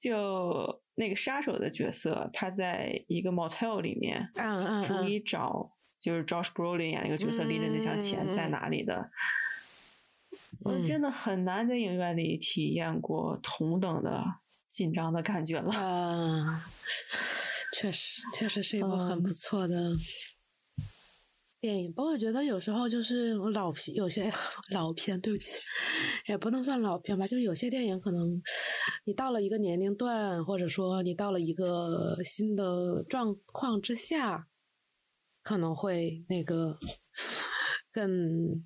B: 就那个杀手的角色，他在一个 motel 里面，
A: 嗯嗯，
B: 逐一找。就是 Josh Brolin 演那个角色拎着那箱钱在哪里的？我真的很难在影院里体验过同等的紧张的感觉了。
A: 啊，确实，确实是一部很不错的电影。不过我觉得有时候就是老片，有些老片，对不起，也不能算老片吧。就是有些电影可能你到了一个年龄段，或者说你到了一个新的状况之下。可能会那个更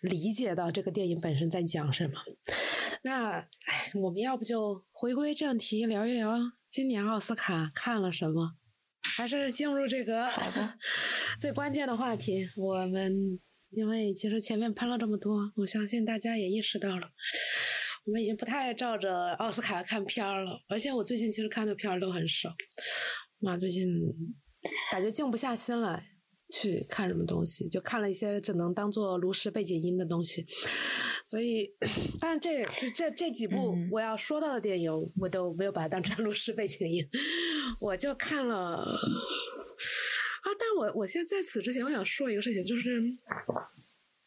A: 理解到这个电影本身在讲什么。那我们要不就回归正题，聊一聊今年奥斯卡看了什么？还是进入这个 最关键的话题？我们因为其实前面喷了这么多，我相信大家也意识到了，我们已经不太照着奥斯卡看片儿了。而且我最近其实看的片儿都很少，妈最近。感觉静不下心来去看什么东西，就看了一些只能当做炉石背景音的东西。所以，但这这这这几部我要说到的电影，我都没有把它当成炉石背景音，我就看了啊。但我我现在在此之前，我想说一个事情，就是，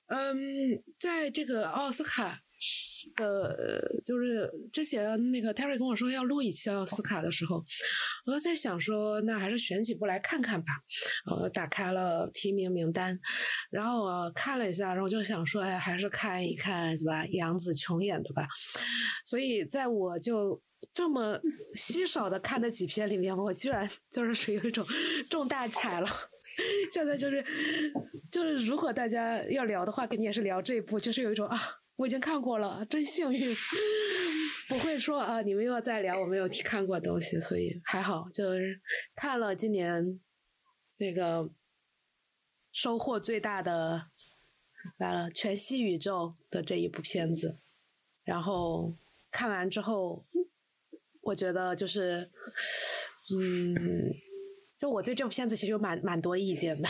A: 嗯，在这个奥斯卡。呃，就是之前那个 Terry 跟我说要录一期奥斯卡的时候，我在想说，那还是选几部来看看吧。我，打开了提名名单，然后我看了一下，然后就想说，哎，还是看一看，对吧？杨紫琼演的吧。所以在我就这么稀少的看的几篇里面，我居然就是属于一种中大彩了。现在就是，就是如果大家要聊的话，肯定也是聊这一部，就是有一种啊。我已经看过了，真幸运，不会说啊，你们又要再聊我没有看过的东西，所以还好，就是看了今年那个收获最大的完了全息宇宙的这一部片子，然后看完之后，我觉得就是嗯，就我对这部片子其实有蛮蛮多意见的。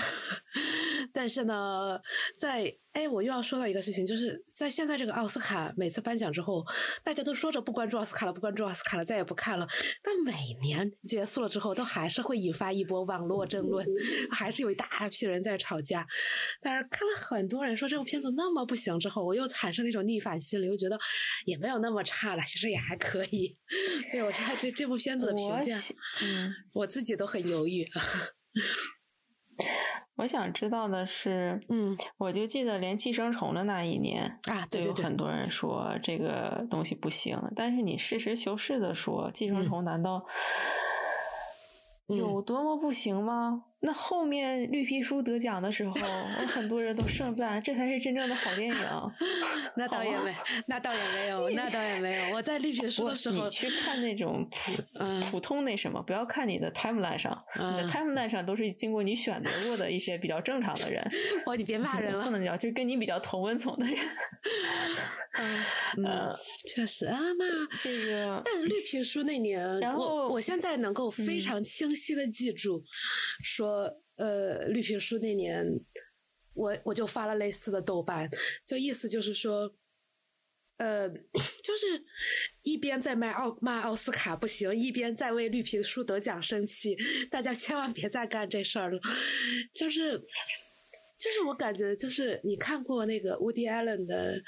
A: 但是呢，在哎，我又要说到一个事情，就是在现在这个奥斯卡每次颁奖之后，大家都说着不关注奥斯卡了，不关注奥斯卡了，再也不看了。但每年结束了之后，都还是会引发一波网络争论，还是有一大批人在吵架。但是看了很多人说这部片子那么不行之后，我又产生了一种逆反心理，又觉得也没有那么差了，其实也还可以。所以我现在对这部片子的评价，嗯，我自己都很犹豫。
B: 我想知道的是，
A: 嗯，
B: 我就记得连寄生虫的那一年
A: 啊，对对对，
B: 很多人说这个东西不行，但是你实事求是的说，寄生虫难道有多么不行吗？那后面绿皮书得奖的时候，很多人都盛赞这才是真正的好电影。
A: 那倒也没，那倒也没有，那倒也没有。我在绿皮书的时候，
B: 你去看那种普普通那什么，不要看你的 timeline 上，你的 timeline 上都是经过你选择过的一些比较正常的人。
A: 哦，你别骂人了，
B: 不能叫，就是跟你比较同温层的人。
A: 嗯，确实啊嘛，
B: 这个。
A: 但绿皮书那年，然我我现在能够非常清晰的记住，说。呃，绿皮书那年，我我就发了类似的豆瓣，就意思就是说，呃，就是一边在卖奥骂奥斯卡不行，一边在为绿皮书得奖生气，大家千万别再干这事儿了，就是。就是我感觉，就是你看过那个 Woody Allen 的，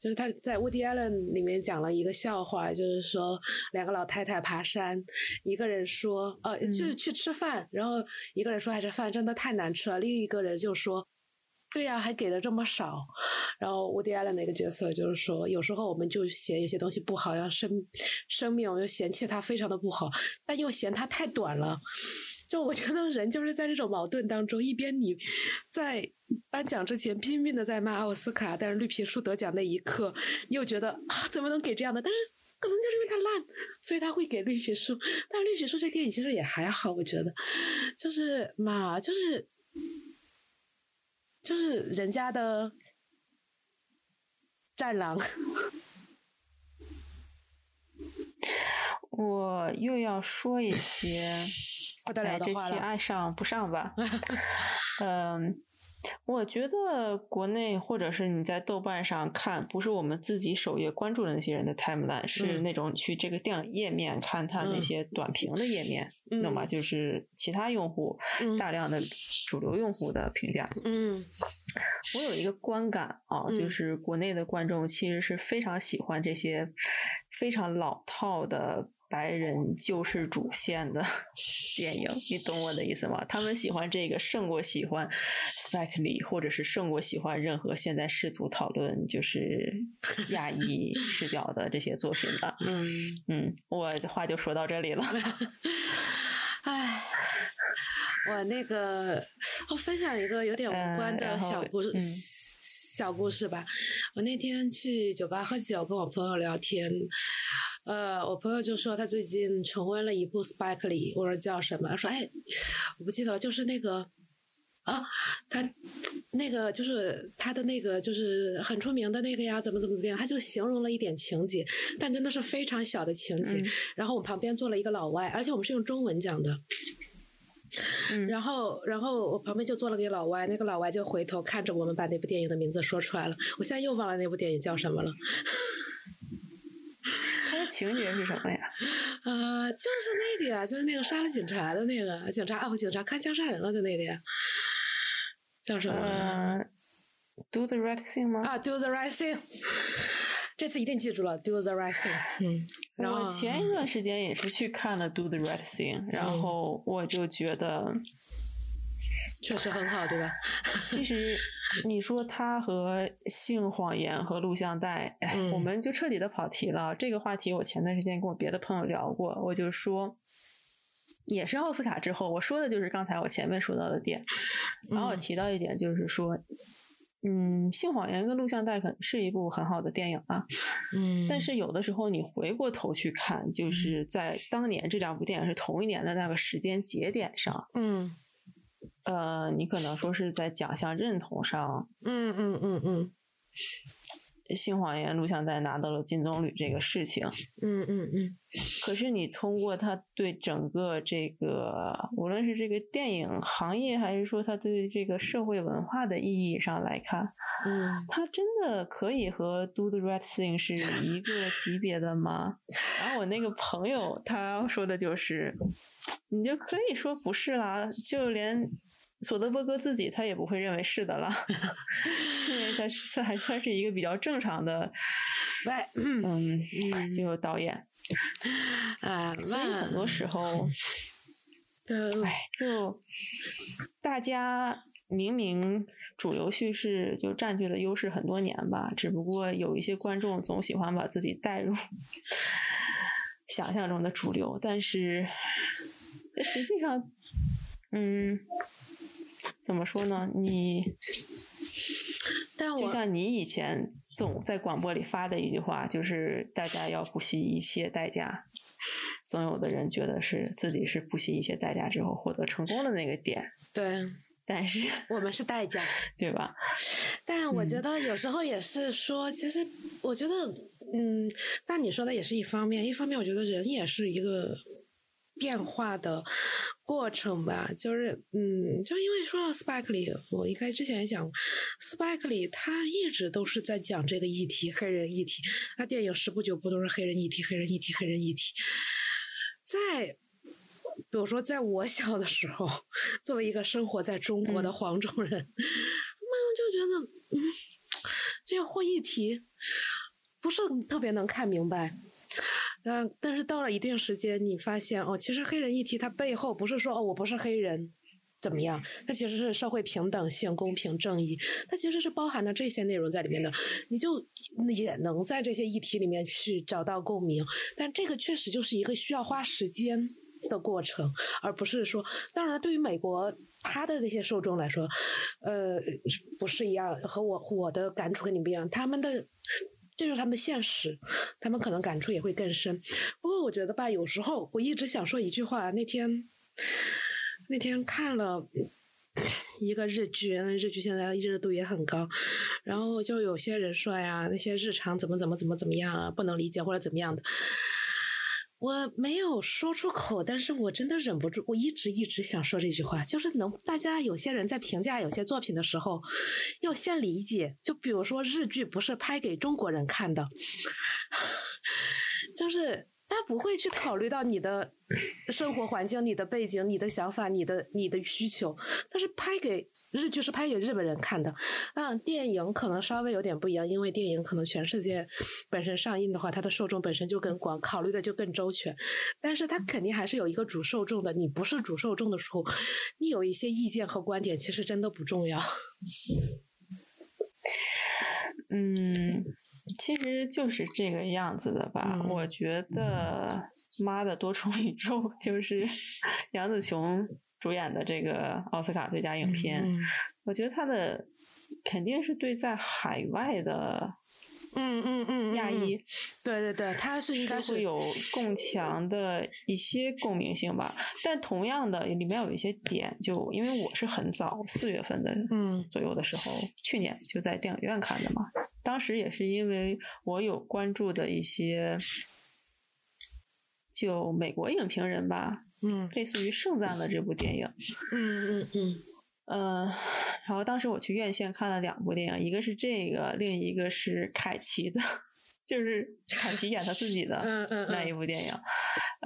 A: 就是他在 Woody Allen 里面讲了一个笑话，就是说两个老太太爬山，一个人说，呃，就去吃饭，然后一个人说，还是饭真的太难吃了，另一个人就说，对呀，还给的这么少，然后 Woody Allen 那个角色就是说，有时候我们就嫌有些东西不好，要生生命，我就嫌弃它非常的不好，但又嫌它太短了。就我觉得人就是在这种矛盾当中，一边你在颁奖之前拼命的在骂奥斯卡，但是绿皮书得奖那一刻，你又觉得啊怎么能给这样的？但是可能就是因为它烂，所以他会给绿皮书。但绿皮书这电影其实也还好，我觉得就是嘛，就是就是人家的战狼。
B: 我又要说一些。
A: 哎，
B: 这期爱上不上吧？嗯，我觉得国内或者是你在豆瓣上看，不是我们自己首页关注的那些人的 timeline，是那种去这个电影页面看他那些短评的页面，懂吗？就是其他用户大量的主流用户的评价。
A: 嗯，
B: 我有一个观感啊，就是国内的观众其实是非常喜欢这些非常老套的。白人救世主线的 电影，你懂我的意思吗？他们喜欢这个胜过喜欢 Spike Lee，或者是胜过喜欢任何现在试图讨论就是亚裔 视角的这些作品的。
A: 嗯
B: 嗯，我的话就说到这里了。
A: 唉，我那个，我分享一个有点无关的小故事，小故事吧。我那天去酒吧喝酒，跟我朋友聊天。呃，我朋友就说他最近重温了一部 Spike Lee，我说叫什么？他说哎，我不记得了，就是那个啊，他那个就是他的那个就是很出名的那个呀，怎么怎么怎么样？他就形容了一点情节，但真的是非常小的情节。然后我旁边坐了一个老外，而且我们是用中文讲的。
B: 嗯，
A: 然后然后我旁边就坐了个老外，那个老外就回头看着我们，把那部电影的名字说出来了。我现在又忘了那部电影叫什么了。
B: 情节是什么呀？
A: 啊，就是那个呀，就是那个杀了警察的那个警察啊，不，警察开枪杀人了的那个呀，叫什么
B: ？Do the right thing 吗？
A: 啊，Do the right thing，这次一定记住了，Do the right thing。嗯，然后
B: 前一段时间也是去看了 Do the right thing，然后我就觉得。
A: 确实很好，对吧？
B: 其实你说他和性谎言和录像带，哎，我们就彻底的跑题了。这个话题我前段时间跟我别的朋友聊过，我就说，也是奥斯卡之后，我说的就是刚才我前面说到的点。然后我提到一点，就是说，嗯，性谎言跟录像带可能是一部很好的电影啊，
A: 嗯，
B: 但是有的时候你回过头去看，就是在当年这两部电影是同一年的那个时间节点上，
A: 嗯。
B: 呃，你可能说是在奖项认同上，
A: 嗯嗯嗯嗯，
B: 性谎言录像带拿到了金棕榈这个事情。
A: 嗯嗯嗯。
B: 可是你通过他对整个这个，无论是这个电影行业，还是说他对这个社会文化的意义上来看，
A: 嗯，
B: 他真的可以和 Do the Right Thing 是一个级别的吗？然后我那个朋友他说的就是，你就可以说不是啦，就连。索德伯格自己他也不会认为是的了，因为他是还算是一个比较正常的，嗯，就导演，
A: 啊，
B: 所以很多时候，哎，就大家明明主流叙事就占据了优势很多年吧，只不过有一些观众总喜欢把自己带入 想象中的主流，但是实际上，嗯。怎么说呢？你，就像你以前总在广播里发的一句话，就是大家要不惜一切代价。总有的人觉得是自己是不惜一切代价之后获得成功的那个点。
A: 对，
B: 但是
A: 我们是代价，
B: 对吧？
A: 但我觉得有时候也是说，其实我觉得，嗯，那你说的也是一方面，一方面我觉得人也是一个。变化的过程吧，就是，嗯，就因为说到 Spike Lee，，我一开之前也讲，Spike Lee 他一直都是在讲这个议题，黑人议题，他电影十部九部都是黑人议题，黑人议题，黑人议题。在，比如说在我小的时候，作为一个生活在中国的黄种人，妈妈就觉得，嗯，这个议题不是特别能看明白。但但是到了一定时间，你发现哦，其实黑人议题它背后不是说哦我不是黑人怎么样，它其实是社会平等性、公平正义，它其实是包含了这些内容在里面的。你就也能在这些议题里面去找到共鸣，但这个确实就是一个需要花时间的过程，而不是说，当然对于美国他的那些受众来说，呃，不是一样，和我我的感触跟你不一样，他们的。这就是他们的现实，他们可能感触也会更深。不过我觉得吧，有时候我一直想说一句话。那天那天看了一个日剧，那日剧现在热度也很高。然后就有些人说呀，那些日常怎么怎么怎么怎么样啊，不能理解或者怎么样的。我没有说出口，但是我真的忍不住，我一直一直想说这句话，就是能大家有些人在评价有些作品的时候，要先理解，就比如说日剧不是拍给中国人看的，就是。他不会去考虑到你的生活环境、你的背景、你的想法、你的你的需求。他是拍给日剧，是拍给日本人看的。嗯电影可能稍微有点不一样，因为电影可能全世界本身上映的话，它的受众本身就更广，考虑的就更周全。但是它肯定还是有一个主受众的。你不是主受众的时候，你有一些意见和观点，其实真的不重要。
B: 嗯。其实就是这个样子的吧？我觉得《妈的多重宇宙》就是杨紫琼主演的这个奥斯卡最佳影片。我觉得他的肯定是对在海外的，
A: 嗯嗯嗯，
B: 亚裔，
A: 对对对，他是应该是
B: 会有更强的一些共鸣性吧。但同样的，里面有一些点，就因为我是很早四月份的
A: 嗯
B: 左右的时候，去年就在电影院看的嘛。当时也是因为我有关注的一些，就美国影评人吧，
A: 嗯，
B: 类似于盛赞了这部电影，
A: 嗯嗯嗯，
B: 嗯，然后当时我去院线看了两部电影，一个是这个，另一个是凯奇的。就是凯奇演他自己的那一部电影，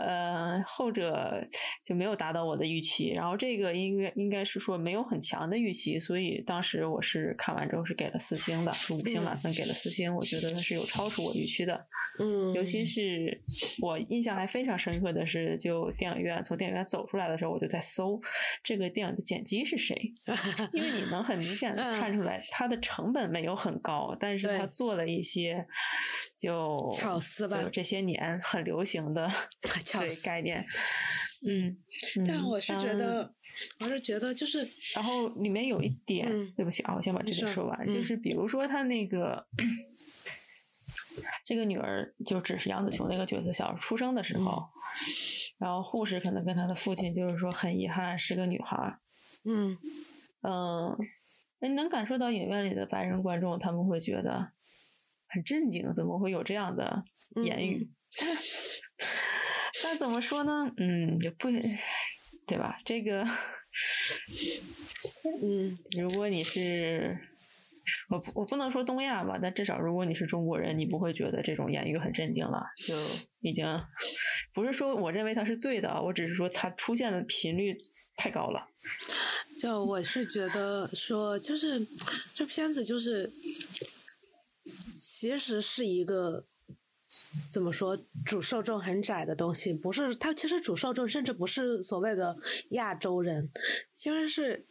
B: 呃，后者就没有达到我的预期，然后这个应该应该是说没有很强的预期，所以当时我是看完之后是给了四星的，是五星满分给了四星，我觉得它是有超出我预期的，
A: 嗯，
B: 尤其是我印象还非常深刻的是，就电影院从电影院走出来的时候，我就在搜这个电影的剪辑是谁，因为你能很明显的看出来它的成本没有很高，但是它做了一些。就
A: 巧思吧，
B: 就这些年很流行的 对概念，嗯，
A: 但我是觉得，我是觉得就是，
B: 然后里面有一点，对不起啊，我先把这个说完，就是比如说他那个这个女儿，就只是杨紫琼那个角色，小时候出生的时候，然后护士可能跟她的父亲就是说很遗憾是个女孩，
A: 嗯
B: 嗯，你能感受到影院里的白人观众他们会觉得。很震惊，怎么会有这样的言语？那怎么说呢？嗯，也不对吧？这个，
A: 嗯，
B: 如果你是我，我不能说东亚吧，但至少如果你是中国人，你不会觉得这种言语很震惊了，就已经不是说我认为它是对的，我只是说它出现的频率太高了。
A: 就我是觉得说，就是这片子就是其实是一个。怎么说？主受众很窄的东西，不是它。其实主受众甚至不是所谓的亚洲人，其实是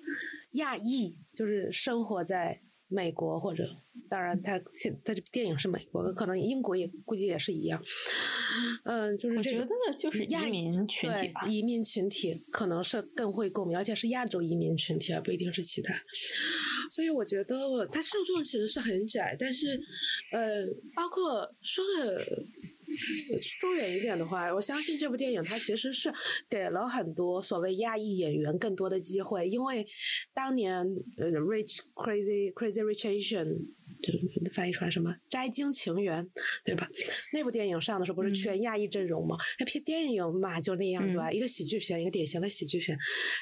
A: 亚裔，就是生活在美国或者，当然，他现它这电影是美国，可能英国也估计也是一样。嗯，就是觉
B: 得就是移民群体吧，
A: 移民群体可能是更会共鸣，而且是亚洲移民群体，而不一定是其他。所以我觉得我它受众其实是很窄，但是，呃，包括说的说远一点的话，我相信这部电影它其实是给了很多所谓亚裔演员更多的机会，因为当年呃《Rich Crazy Crazy Rich Asian》翻译出来什么《摘金情缘》，对吧？那部电影上的时候不是全亚裔阵容吗？那片电影嘛就那样对吧？一个喜剧片，一个典型的喜剧片，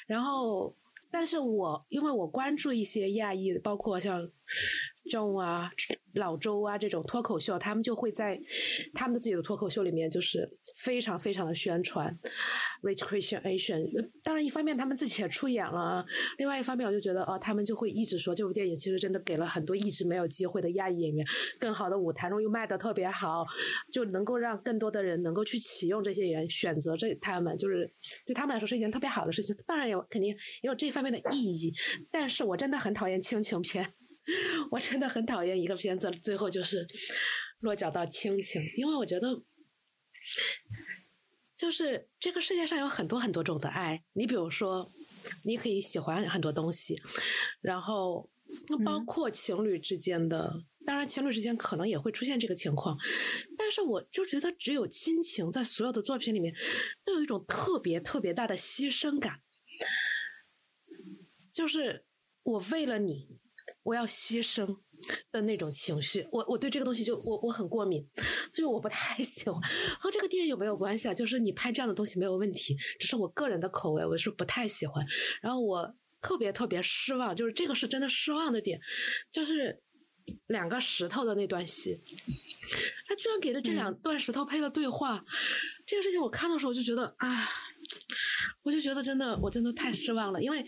A: 然后。但是我因为我关注一些亚裔，包括像。周啊，老周啊，这种脱口秀，他们就会在他们自己的脱口秀里面，就是非常非常的宣传 rich Christian Asian。当然，一方面他们自己也出演了，另外一方面我就觉得，哦，他们就会一直说这部电影其实真的给了很多一直没有机会的亚裔演员更好的舞台，然后又卖的特别好，就能够让更多的人能够去启用这些人，选择这他们，就是对他们来说是一件特别好的事情。当然有肯定也有这方面的意义，但是我真的很讨厌亲情片。我真的很讨厌一个片子最后就是落脚到亲情，因为我觉得就是这个世界上有很多很多种的爱。你比如说，你可以喜欢很多东西，然后包括情侣之间的，当然情侣之间可能也会出现这个情况，但是我就觉得只有亲情在所有的作品里面都有一种特别特别大的牺牲感，就是我为了你。我要牺牲的那种情绪，我我对这个东西就我我很过敏，所以我不太喜欢。和这个电影有没有关系啊？就是你拍这样的东西没有问题，只是我个人的口味，我是不太喜欢。然后我特别特别失望，就是这个是真的失望的点，就是两个石头的那段戏，他居然给了这两段石头配了对话，这个事情我看的时候我就觉得啊，我就觉得真的我真的太失望了，因为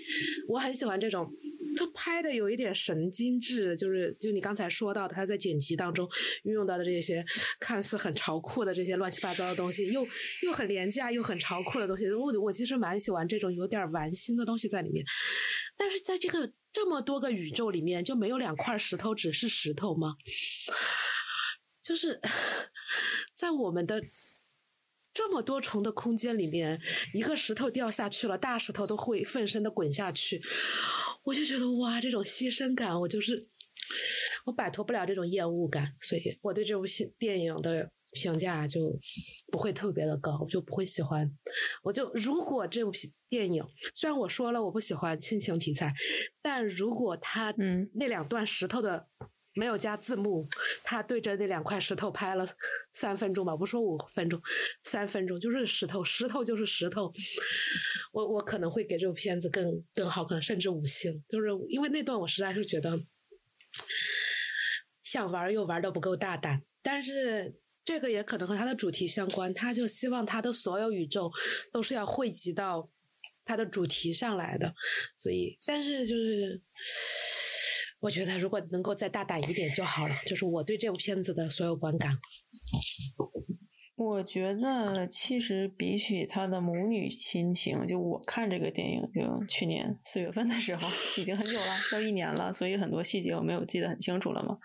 A: 我很喜欢这种。他拍的有一点神经质，就是就你刚才说到的，他在剪辑当中运用到的这些看似很潮酷的这些乱七八糟的东西，又又很廉价又很潮酷的东西，我我其实蛮喜欢这种有点玩心的东西在里面。但是在这个这么多个宇宙里面，就没有两块石头只是石头吗？就是 在我们的。这么多重的空间里面，一个石头掉下去了，大石头都会奋身的滚下去。我就觉得哇，这种牺牲感，我就是我摆脱不了这种厌恶感，所以我对这部戏电影的评价就不会特别的高，我就不会喜欢。我就如果这部电影，虽然我说了我不喜欢亲情题材，但如果他嗯那两段石头的。没有加字幕，他对着那两块石头拍了三分钟吧，不说五分钟，三分钟就是石头，石头就是石头。我我可能会给这部片子更更好，可能甚至五星，就是因为那段我实在是觉得想玩又玩的不够大胆。但是这个也可能和他的主题相关，他就希望他的所有宇宙都是要汇集到他的主题上来的，所以但是就是。我觉得如果能够再大胆一点就好了，就是我对这部片子的所有观感。
B: 我觉得其实比起他的母女亲情，就我看这个电影，就去年四月份的时候，已经很久了，要一年了，所以很多细节我没有记得很清楚了嘛。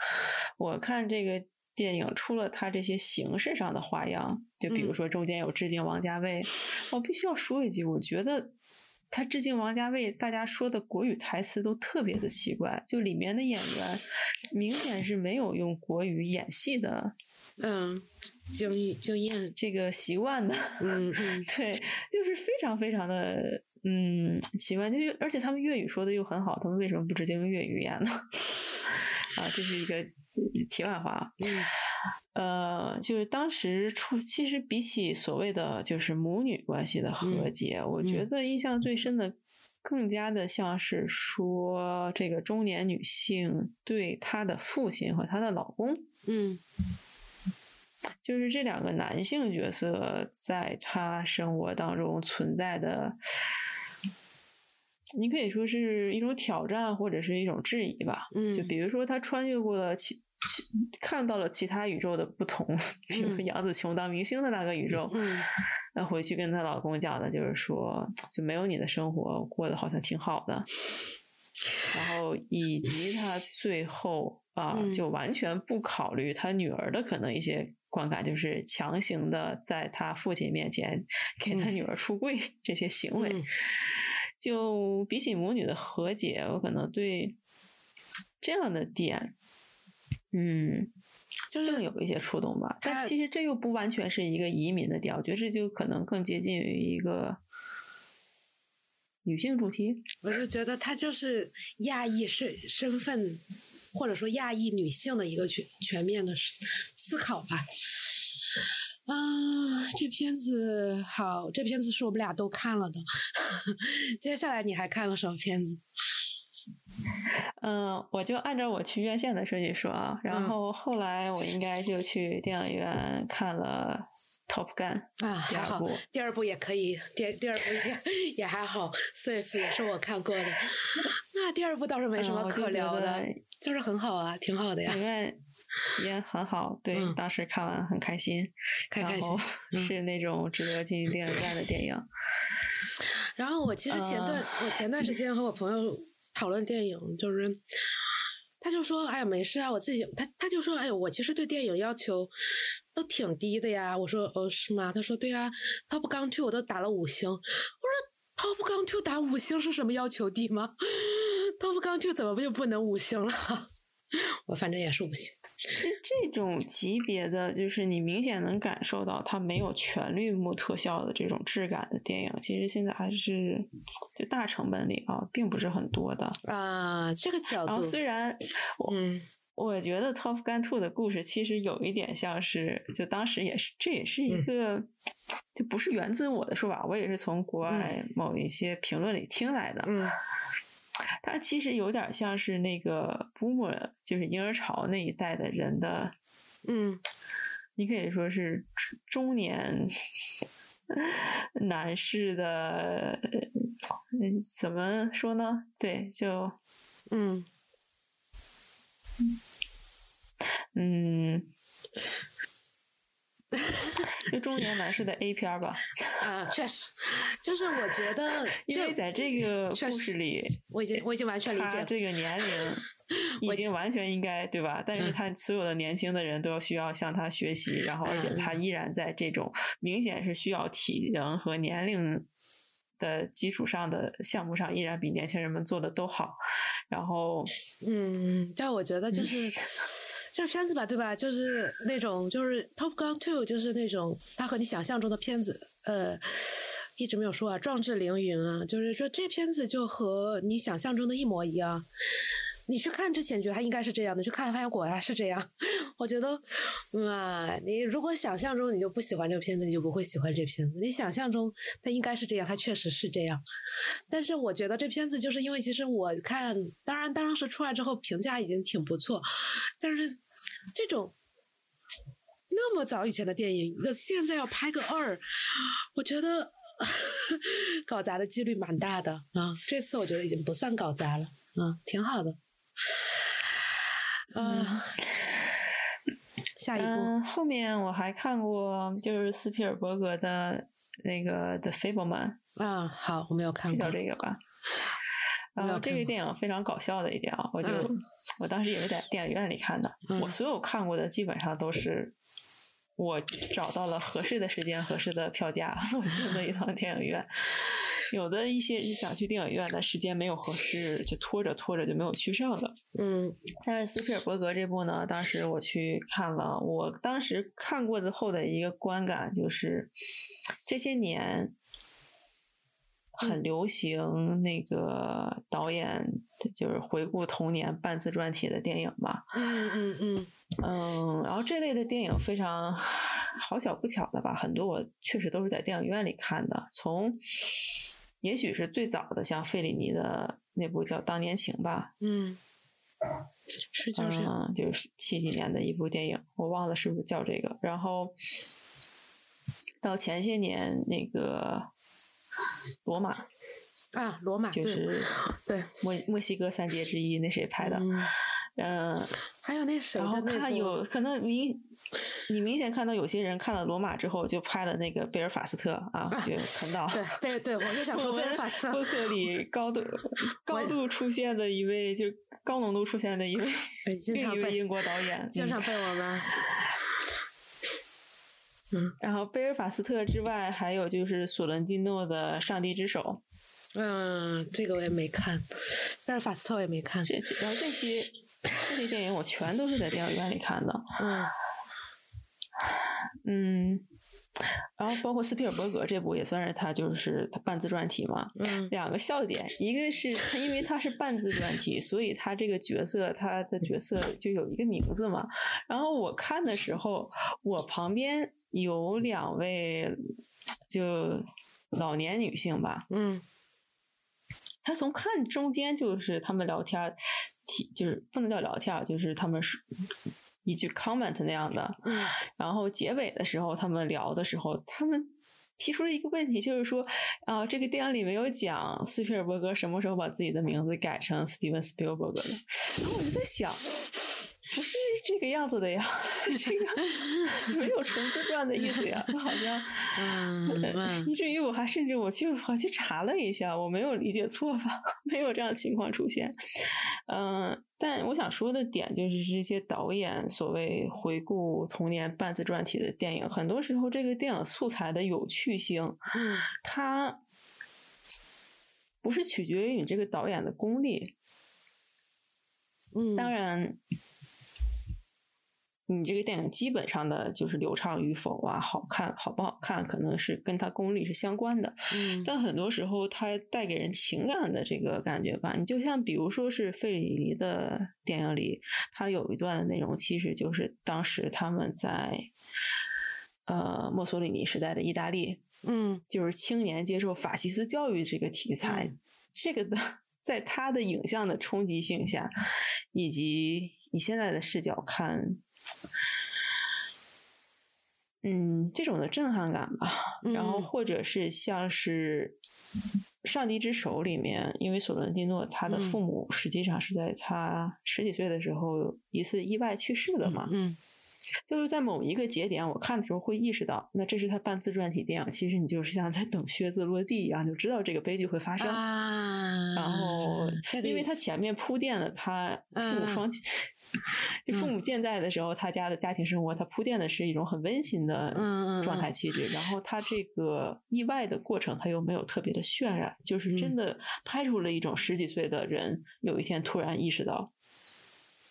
B: 我看这个电影，除了他这些形式上的花样，就比如说中间有致敬王家卫，我必须要说一句，我觉得。他致敬王家卫，大家说的国语台词都特别的奇怪，就里面的演员 明显是没有用国语演戏的，
A: 嗯，经经验
B: 这个习惯的，
A: 嗯嗯，
B: 对，就是非常非常的嗯奇怪，就而且他们粤语说的又很好，他们为什么不直接用粤语演呢？啊，这是一个题外话。
A: 嗯
B: 呃，就是当时出，其实比起所谓的就是母女关系的和解，我觉得印象最深的，更加的像是说这个中年女性对她的父亲和她的老公，
A: 嗯
B: 就是这两个男性角色在她生活当中存在的。你可以说是一种挑战，或者是一种质疑吧。
A: 嗯
B: 就比如说，他穿越过了看到了其他宇宙的不同，比如杨紫琼当明星的那个宇宙，
A: 嗯
B: 那回去跟她老公讲的就是说，就没有你的生活过得好像挺好的。然后以及她最后啊，
A: 嗯
B: 就完全不考虑她女儿的可能一些观感，就是强行的在她父亲面前给他
A: 嗯
B: 女儿出柜 这些行为。
A: 嗯
B: 就比起母女的和解，我可能对这样的点，嗯，
A: 就是
B: 更有一些触动吧。但其实这又不完全是一个移民的调，我觉得这就可能更接近于一个女性主题。
A: 我是觉得她就是亚裔身身份，或者说亚裔女性的一个全全面的思思考吧。啊，这片子好，这片子是我们俩都看了的。接下来你还看了什么片子？
B: 嗯，我就按照我去院线的顺序说啊，然
A: 嗯
B: 后后来我应该就去电影院看了《Top Gun》
A: 啊，还好
B: 第二部，
A: 第二部也可以，第第二部也也还好，Safe 也是我看过的。那第二部倒是没什么可聊的，
B: 得
A: 就是很好啊，挺好的呀
B: 影。院体验很好，对，
A: 嗯
B: 当时看完很开心，
A: 开开心
B: 然后
A: 嗯
B: 是那种值得进电影院的电影。
A: 然后我其实前段、我前段时间和我朋友讨论电影，就是他就说：“哎呀，没事啊，我自己。”他他就说：“哎，我其实对电影要求都挺低的呀。”我说：“哦，是吗？”他说：“对啊，Top Gun Two 我都打了五星。”我说：“Top Gun Two 打五星是什么要求低吗？Top Gun Two 怎么就不能五星了？”我反正也是五星。
B: 其实这种级别的，就是你明显能感受到它没有全绿幕特效的这种质感的电影，其实现在还是就大成本里啊，并不是很多的。
A: 啊，这个角度
B: 然后
A: 度，
B: 虽然我
A: 嗯
B: 我觉得《Top Gun Two》的故事其实有一点像是，就当时也是，这也是一
A: 嗯
B: 个，就不是源自我的说法，我也是从国外某一些评论里听来的。
A: 嗯
B: 它其实有点像是那个 Boomer，就是婴儿潮那一代的人的，
A: 嗯
B: 你可以说是中年男士的，呃怎么说呢？对，就
A: 嗯
B: 嗯，就中年男士的 A 片吧。
A: 啊，确实，就是我觉得
B: 因为在这个故事里，
A: 我已经我已经完全理解
B: 这个年龄已经完全应该对吧？但是
A: 嗯
B: 他所有的年轻的人都要需要向他学习，然后而且
A: 嗯
B: 他依然在这种明显是需要体能和年龄的基础上的项目上，依然比年轻人们做的都好。然后，
A: 嗯，但我觉得就是。这片子吧，对吧？就是那种，就是《Top Gun Two》，就是那种他和你想象中的片子，呃，一直没有说啊，壮志凌云啊，就是说这片子就和你想象中的一模一样。你去看之前觉得它应该是这样的，去看发现果然是这样。我觉得，嘛，你如果想象中你就不喜欢这个片子，你就不会喜欢这片子。你想象中它应该是这样，它确实是这样。但是我觉得这片子就是因为其实我看，当然当时出来之后评价已经挺不错，但是这种那么早以前的电影，那现在要拍个二，我觉得 搞砸的几率蛮大的啊。这次我觉得已经不算搞砸了，啊，挺好的。啊，下一步，
B: 嗯，后面我还看过就是斯皮尔伯格的那个《The Fableman》，
A: 啊，好，我没有看过
B: 是叫。这个吧？然后这个电影非常搞笑的一点啊，我就、
A: 嗯
B: 我当时也是在电影院里看的，
A: 嗯
B: 我所有看过的基本上都是我找到了合适的时间、合适的票价，我进了一趟电影院。有的一些是想去电影院，但时间没有合适，就拖着拖着就没有去上了。
A: 嗯
B: 但是斯皮尔伯格这部呢，当时我去看了，我当时看过之后的一个观感就是，这些年很流行那个导演就是回顾童年半自传体的电影吧。
A: 嗯嗯嗯
B: 嗯，然后这类的电影非常好巧不巧的吧，很多我确实都是在电影院里看的。从也许是最早的，像费里尼的那部叫《当年情》吧，
A: 嗯，是就是
B: 嗯，就是七几年的一部电影，我忘了是不是叫这个。然后到前些年那个罗马，
A: 啊，罗马
B: 就是
A: 对
B: 墨墨西哥三杰之一，那谁拍的？
A: 嗯，
B: 嗯，
A: 还有那谁
B: 然后看有可能明，你明显看到有些人看了罗马之后就拍了那个贝尔法斯特啊，就看到
A: 对贝对，我就想说贝尔法斯特
B: 播客里高度 高度出现的一位，就高浓度出现的一位 另一位英国导演，嗯
A: 经常被我们。
B: 嗯然后贝尔法斯特之外，还有就是索伦蒂诺的《上帝之手
A: 嗯，这个我也没看，贝尔法斯特我也没看》，
B: 然后这些这类电影我全都是在电影院里看的，
A: 嗯。
B: 嗯，然后包括斯皮尔伯格这部也算是他就是他半自传体嘛，
A: 嗯。
B: 两个笑点，一个是他因为他是半自传体，所以他这个角色他的角色就有一个名字嘛。然后我看的时候，我旁边有两位就老年女性吧，
A: 嗯。
B: 他从看中间就是他们聊天儿提，就是不能叫聊天儿，就是他们是一句 comment 那样的。
A: 嗯
B: 然后结尾的时候，他们聊的时候，他们提出了一个问题，就是说，啊、这个电影里没有讲斯皮尔伯格什么时候把自己的名字改成 Steven Spielberg 的。然后我就在想，不是这个样子的呀，这个 没有重自传的意思呀，他好像。以至于我还甚至我去我去查了一下，我没有理解错吧？没有这样的情况出现。嗯、但我想说的点就是这些导演所谓回顾童年半自传体的电影，很多时候这个电影素材的有趣性，
A: 嗯
B: 它不是取决于你这个导演的功力，
A: 嗯，
B: 当然。你这个电影基本上的就是流畅与否啊，好看好不好看，可能是跟它功力是相关的。
A: 嗯
B: 但很多时候，它带给人情感的这个感觉吧，你就像比如说是费里尼的电影里，他有一段的内容，其实就是当时他们在呃墨索里尼时代的意大利，
A: 嗯
B: 就是青年接受法西斯教育这个题材，
A: 嗯
B: 这个的在他的影像的冲击性下，以及以现在的视角看。嗯，这种的震撼感吧，然后
A: 嗯。
B: 或者是像是《上帝之手》里面，因为索伦蒂诺他的
A: 嗯。
B: 父母实际上是在他十几岁的时候一次意外去世的嘛，
A: 嗯
B: 就是在某一个节点，我看的时候会意识到，那这是他半自传体电影，其实你就是像在等靴子落地一样，就知道这个悲剧会发生。
A: 啊，
B: 然后，因为他前面铺垫了他父母
A: 嗯。
B: 双亲，就父母健在的时候，他家的家庭生活，他铺垫的是一种很温馨的状态气质。然后他这个意外的过程，他又没有特别的渲染，就是
A: 嗯
B: 真的拍出了一种十几岁的人有一天突然意识到。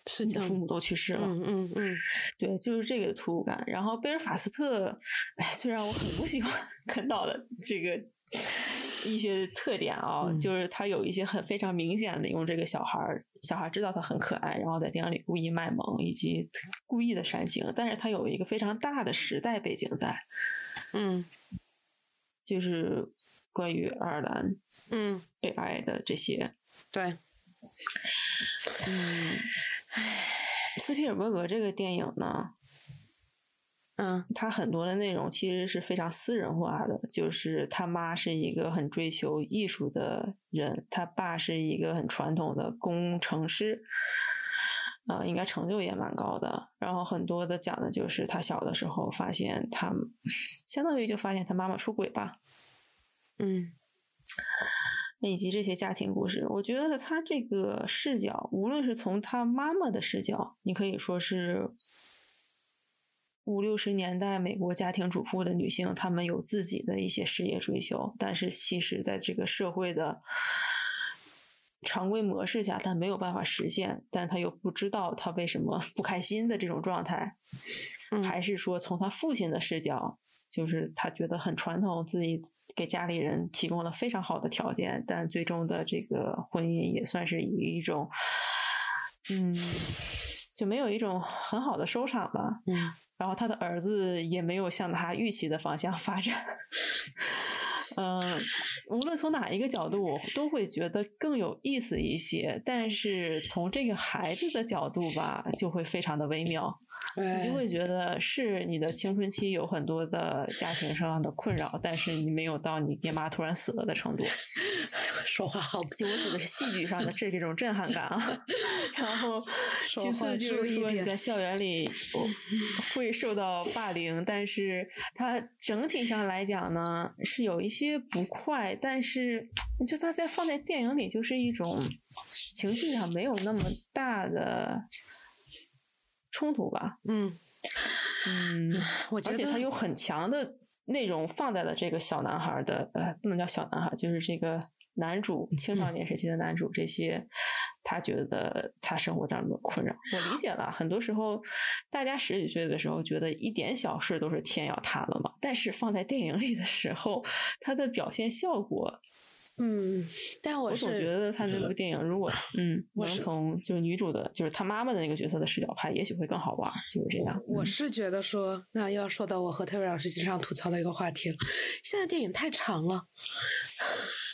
A: 事情
B: 你的父母都去世了，
A: 嗯嗯嗯
B: 对，就是这个突兀感。然后贝尔法斯特，哎，虽然我很不喜欢 看到的这个一些特点啊，
A: 嗯。
B: 就是他有一些很非常明显的用这个小孩儿，小孩知道他很可爱，然后在电影里故意卖萌，以及故意的煽情，但是他有一个非常大的时代背景在，
A: 嗯。
B: 就是关于爱尔兰
A: 嗯，
B: 被爱的这些，
A: 对，
B: 嗯，斯皮尔伯格这个电影呢，
A: 嗯。
B: 他很多的内容其实是非常私人化的，就是他妈是一个很追求艺术的人，他爸是一个很传统的工程师，啊、应该成就也蛮高的。然后很多的讲的就是他小的时候发现他，相当于就发现他妈妈出轨吧，
A: 嗯。
B: 以及这些家庭故事，我觉得他这个视角，无论是从他妈妈的视角，你可以说是五六十年代美国家庭主妇的女性，她们有自己的一些事业追求，但是其实在这个社会的常规模式下，她没有办法实现，但她又不知道她为什么不开心的这种状态，
A: 嗯。
B: 还是说从她父亲的视角，就是他觉得很传统，自己给家里人提供了非常好的条件，但最终的这个婚姻也算是以一种，嗯，就没有一种很好的收场吧。
A: 嗯，
B: 然后他的儿子也没有向他预期的方向发展。嗯，无论从哪一个角度，我都会觉得更有意思一些。但是从这个孩子的角度吧，就会非常的微妙。你就会觉得是你的青春期有很多的家庭上的困扰，但是你没有到你爹妈突然死了的程度。
A: 说话好，
B: 就我指的是戏剧上的这这种震撼感啊。然后，其次就是说你在校园里 会受到霸凌，但是它整体上来讲呢是有一些不快，但是就它在放在电影里就是一种情绪上没有那么大的。冲突吧，
A: 嗯
B: 嗯，而且他有很强的内容放在了这个小男孩的，呃，不能叫小男孩，就是这个男主青少年时期的男主，这些他觉得他生活当中的困扰，我理解了。很多时候，大家十几岁的时候觉得一点小事都是天要塌了嘛，但是放在电影里的时候，他的表现效果。
A: 嗯，但
B: 我
A: 总
B: 觉得他那部电影，如果 嗯能从就是女主的，就是他妈妈的那个角色的视角拍，也许会更好玩，就是这样。
A: 我是觉得说，那要说到我和特瑞老师经常吐槽的一个话题了，现在电影太长了。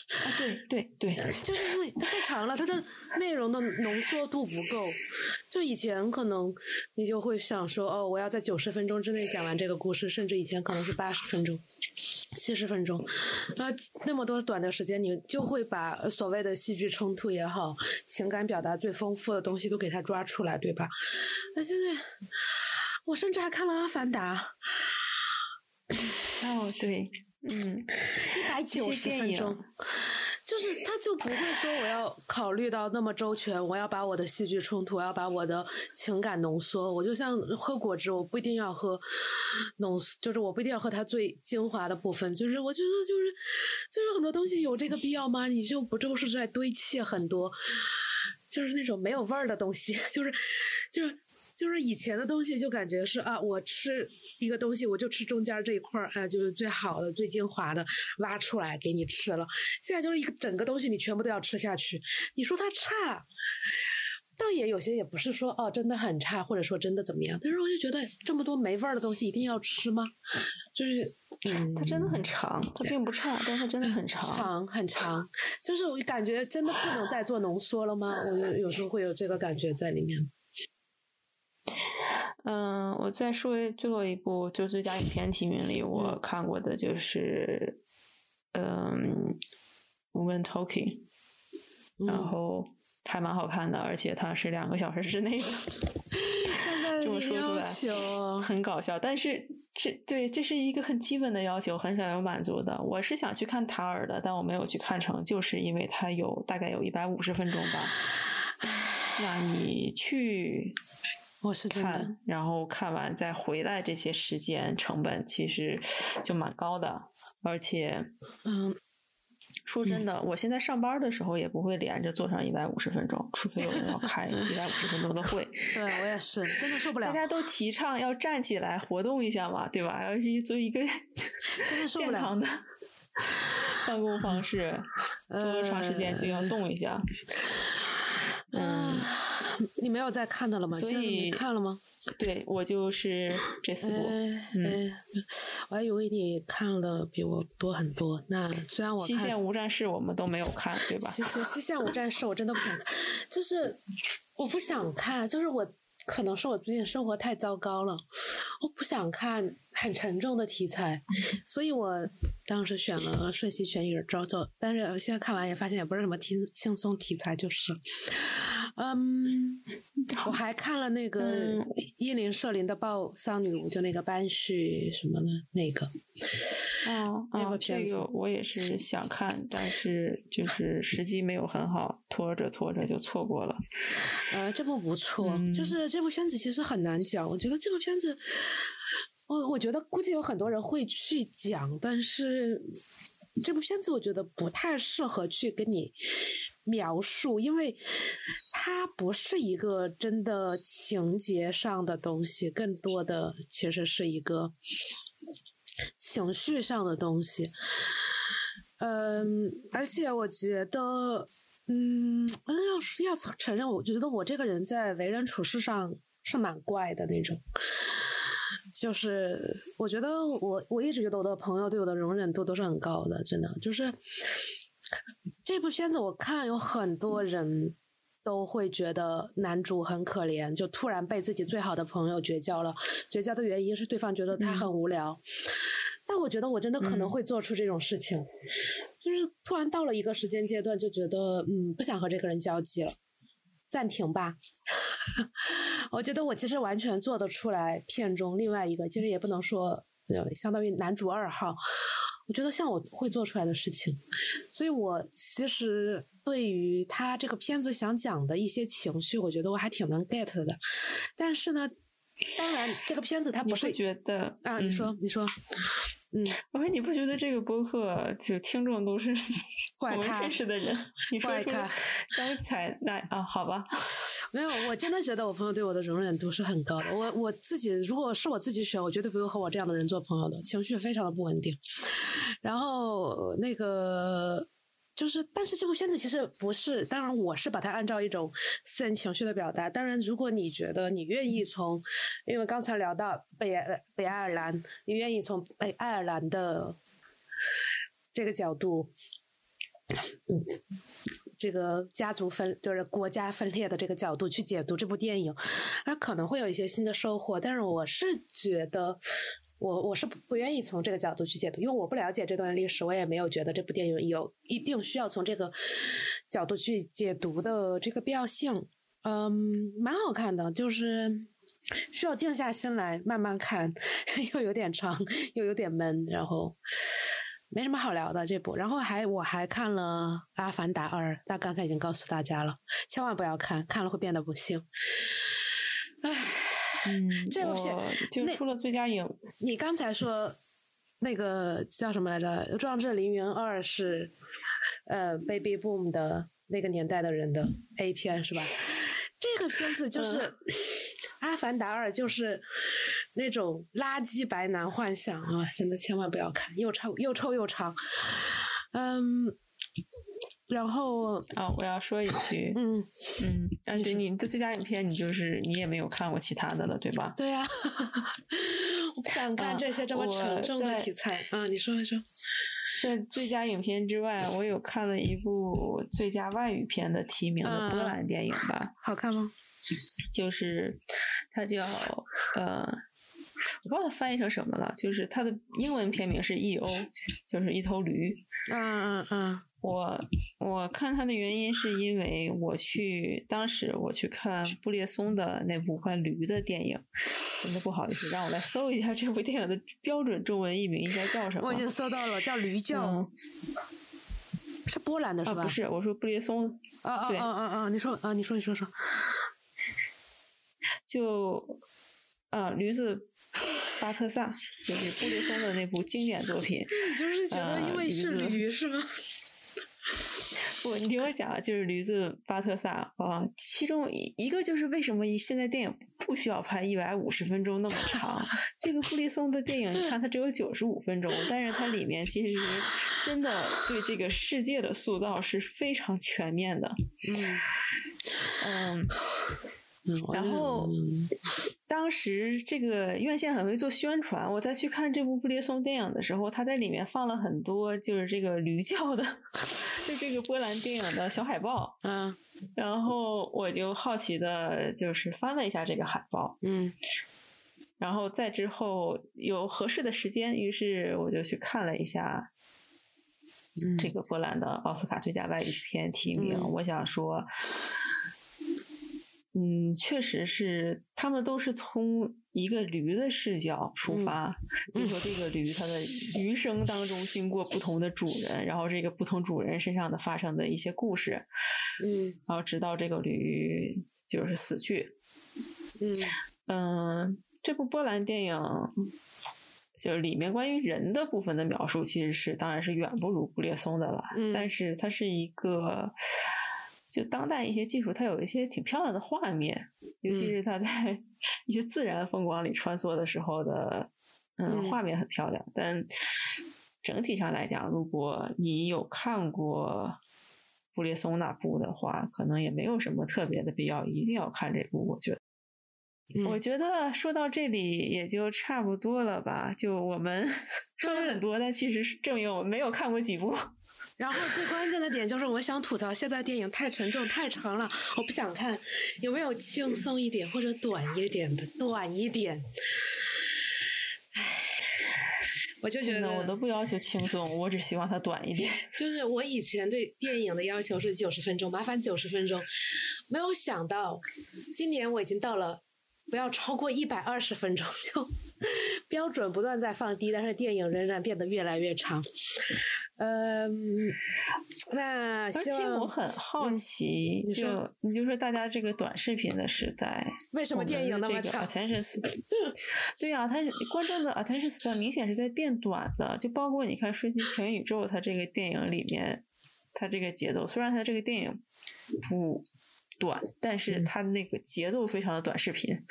B: 啊，对对对，
A: 就是因为它太长了，它的内容的浓缩度不够。就以前可能你就会想说，哦，我要在九十分钟之内讲完这个故事，甚至以前可能是八十分钟、七十分钟。那那么多短的时间，你就会把所谓的戏剧冲突也好，情感表达最丰富的东西都给它抓出来，对吧？那现在我甚至还看了《阿凡达》。
B: 哦，对。嗯，
A: 一百九十分钟，就是他就不会说我要考虑到那么周全，我要把我的戏剧冲突，我要把我的情感浓缩。我就像喝果汁，我不一定要喝浓，就是我不一定要喝它最精华的部分。就是我觉得，就是就是很多东西有这个必要吗？你就不就是在堆砌很多，就是那种没有味儿的东西，就 是就是。就是以前的东西，就感觉是啊，我吃一个东西，我就吃中间这一块儿，啊，就是最好的、最精华的，挖出来给你吃了。现在就是一个整个东西，你全部都要吃下去。你说它差，倒也有些也不是说哦，真的很差，或者说真的怎么样。但是我就觉得这么多没味儿的东西，一定要吃吗？就是，嗯，
B: 它真的很长，它并不差，但它真的很长，
A: 长很长。就是我感觉真的不能再做浓缩了吗？我有有时候会有这个感觉在里面。
B: 嗯，我再说最后一部，就最佳影片提名里，我看过的就是嗯《Woman Talking》，然后还蛮好看的，而且它是两个小时之内的。这么说出来很搞笑，但是这对这是一个很基本的要求，很少有满足的。我是想去看塔尔的，但我没有去看成，就是因为它有大概有一百五十分钟吧。那你去？
A: 我是
B: 看，然后看完再回来，这些时间成本其实就蛮高的，而且，
A: 嗯，
B: 说真的，我现在上班的时候也不会连着坐上一百五十分钟，除非有人要开 一百五十分钟的会。
A: 对我也是，真的受不了。
B: 大家都提倡要站起来活动一下嘛，对吧？要是做一个健康的办公方式，坐长时间就要动一下。嗯。
A: 你没有再看的了吗？
B: 所以
A: 看了吗？
B: 对我就是这四部。嗯，
A: 我还以为你看了比我多很多。那虽然我《
B: 西线无战事》我们都没有看，对吧？
A: 其实《西线无战事》我真的不想看，就是我不想看，就是我可能是我最近生活太糟糕了，我不想看很沉重的题材，所以我当时选了《瞬息全影》招走，但是现在看完也发现也不是什么轻轻松题材，就是。嗯，我还看了那个伊林舍林的《暴丧女巫》，就那个班旭什么的那个。
B: 哦，
A: 那部片
B: 子我也是想看，但是就是时机没有很好，拖着拖着就错过了。
A: 呃，这部不错，就是这部片子其实很难讲。我觉得这部片子，我我觉得估计有很多人会去讲，但是这部片子我觉得不太适合去跟你。描述，因为它不是一个真的情节上的东西，更多的其实是一个情绪上的东西。嗯，而且我觉得，嗯，要是要承认，我觉得我这个人在为人处事上是蛮怪的那种。就是我觉得我我一直觉得我的朋友对我的容忍度都是很高的，真的。就是这部片子我看有很多人都会觉得男主很可怜，就突然被自己最好的朋友绝交了。绝交的原因是对方觉得他很无聊。但我觉得我真的可能会做出这种事情，就是突然到了一个时间阶段，就觉得嗯不想和这个人交际了，暂停吧。我觉得我其实完全做得出来片中另外一个，其实也不能说相当于男主二号。我觉得像我会做出来的事情，所以我其实对于他这个片子想讲的一些情绪，我觉得我还挺能 get 的。但是呢，当然这个片子它不是
B: 觉得
A: 啊，你说你说。嗯，
B: 我说你不觉得这个播客就听众都是 我们认识的人？你说出刚才那啊，好吧，
A: 没有，我真的觉得我朋友对我的容忍度是很高的。我我自己如果是我自己选，我绝对不会和我这样的人做朋友的，情绪非常的不稳定。然后那个。就是，但是这部片子其实不是，当然我是把它按照一种私人情绪的表达。当然，如果你觉得你愿意从，因为刚才聊到北北爱尔兰，你愿意从北爱尔兰的这个角度，这个家族分就是国家分裂的这个角度去解读这部电影，那可能会有一些新的收获。但是我是觉得。我我是不愿意从这个角度去解读，因为我不了解这段历史，我也没有觉得这部电影有一定需要从这个角度去解读的这个必要性。嗯，蛮好看的，就是需要静下心来慢慢看，又有点长，又有点闷，然后没什么好聊的这部。然后还我还看了《阿凡达二》，那刚才已经告诉大家了，千万不要看，看了会变得不幸。唉。
B: 嗯，这部片就出了最佳影。
A: 你刚才说那个叫什么来着？《壮志凌云二》是呃，Baby Boom 的那个年代的人的 A 片是吧？这个片子就是 《阿凡达二》，就是那种垃圾白男幻想啊！真的千万不要看，又臭又臭又长。嗯。然后
B: 啊，我要说一句，嗯嗯，感觉你的最佳影片，你就是你也没有看过其他的了，对吧？
A: 对呀，我不想看这些这么沉重的题材啊！你说一说，
B: 在最佳影片之外，我有看了一部最佳外语片的提名的波兰电影吧？
A: 好看吗？
B: 就是它叫呃，我不知道它翻译成什么了，就是它的英文片名是 E.O.，就是一头驴。
A: 嗯嗯嗯。
B: 我我看它的原因是因为我去当时我去看布列松的那部关驴的电影，真的不好意思，让我来搜一下这部电影的标准中文译名应该叫什么？
A: 我已经搜到了，叫《驴叫》，是波兰的是吧？
B: 不是，我说布列松。
A: 啊啊啊啊啊！你说啊，你说你说说，
B: 就啊，驴子巴特萨，就是布列松的那部经典作品。
A: 你就是觉得因为是驴 是吗？
B: 不，你听我讲啊，就是驴子巴特萨啊，其中一一个就是为什么现在电影不需要拍一百五十分钟那么长？这个布列松的电影，你看它只有九十五分钟，但是它里面其实真的对这个世界的塑造是非常全面的。嗯嗯，然后当时这个院线很会做宣传，我在去看这部布列松电影的时候，他在里面放了很多就是这个驴叫的。就这个波兰电影的小海报，
A: 嗯，
B: 然后我就好奇的，就是翻了一下这个海报，
A: 嗯，
B: 然后再之后有合适的时间，于是我就去看了一下，这个波兰的奥斯卡最佳外语片提名，我想说。嗯，确实是，他们都是从一个驴的视角出发，就说这个驴它的 余生当中经过不同的主人，然后这个不同主人身上的发生的一些故事，
A: 嗯，
B: 然后直到这个驴就是死去，
A: 嗯。
B: 嗯，这部波兰电影就是里面关于人的部分的描述，其实是当然是远不如布列松的了，但是它是一个。就当代一些技术，它有一些挺漂亮的画面，尤其是它在 一些自然风光里穿梭的时候的，嗯，画面很漂亮。但整体上来讲，如果你有看过布列松那部的话，可能也没有什么特别的必要一定要看这部。我觉得，我觉得说到这里也就差不多了吧。就我们说了很多，但其实是证明我们没有看过几部。
A: 然后最关键的点就是，我想吐槽现在电影太沉重、太长了，我不想看。有没有轻松一点或者短一点的？短一点。唉，我就觉得
B: 我都不要求轻松，我只希望它短一点。
A: 就是我以前对电影的要求是九十分钟，麻烦九十分钟。没有想到，今年我已经到了不要超过一百二十分钟，就 标准不断在放低，但是电影仍然变得越来越长。嗯，那而
B: 且我很好奇，就你就说大家这个短视频的时代，
A: 为什么电影那么长
B: ？attention span，对呀，它是观众的 attention span 明显是在变短的。就包括你看《瞬息全宇宙》，它这个电影里面，它这个节奏，虽然它这个电影不短，但是它那个节奏非常的短视频。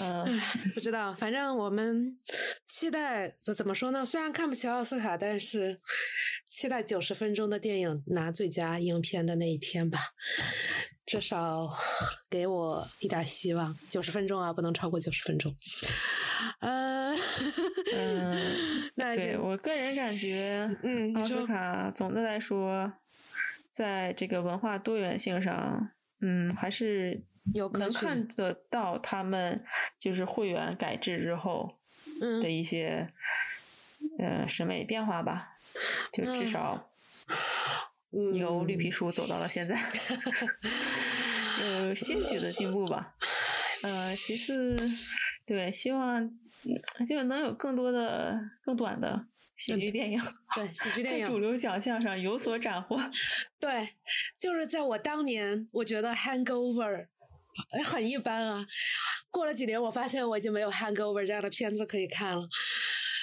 B: 嗯，
A: 不知道，反正我们期待怎怎么说呢？虽然看不起奥斯卡，但是期待九十分钟的电影拿最佳影片的那一天吧。至少给我一点希望。九十分钟啊，不能超过九十分钟。
B: 嗯嗯，那对我个人感觉，嗯，奥斯卡总的来说，在这个文化多元性上，嗯，还是。
A: 有
B: 能看得到他们就是会员改制之后的一些呃审美变化吧，就至少由绿皮书走到了现在，有些许的进步吧。呃，其次，对，希望就能有更多的更短的喜剧电影，
A: 对喜剧 电影
B: 在主流奖项上有所斩获。
A: 对，就是在我当年，我觉得《Hangover》。哎，很一般啊。过了几年，我发现我已经没有《Hangover》这样的片子可以看了。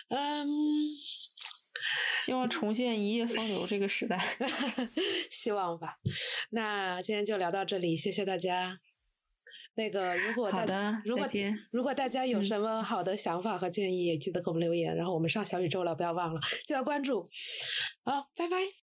A: 嗯，
B: 希望重现一夜风流这个时代，
A: 希望吧。那今天就聊到这里，谢谢大家。那个，如果大家如果如果大家有什么好的想法和建议，也记得给我们留言。然后我们上小宇宙了，不要忘了，记得关注。好，拜拜。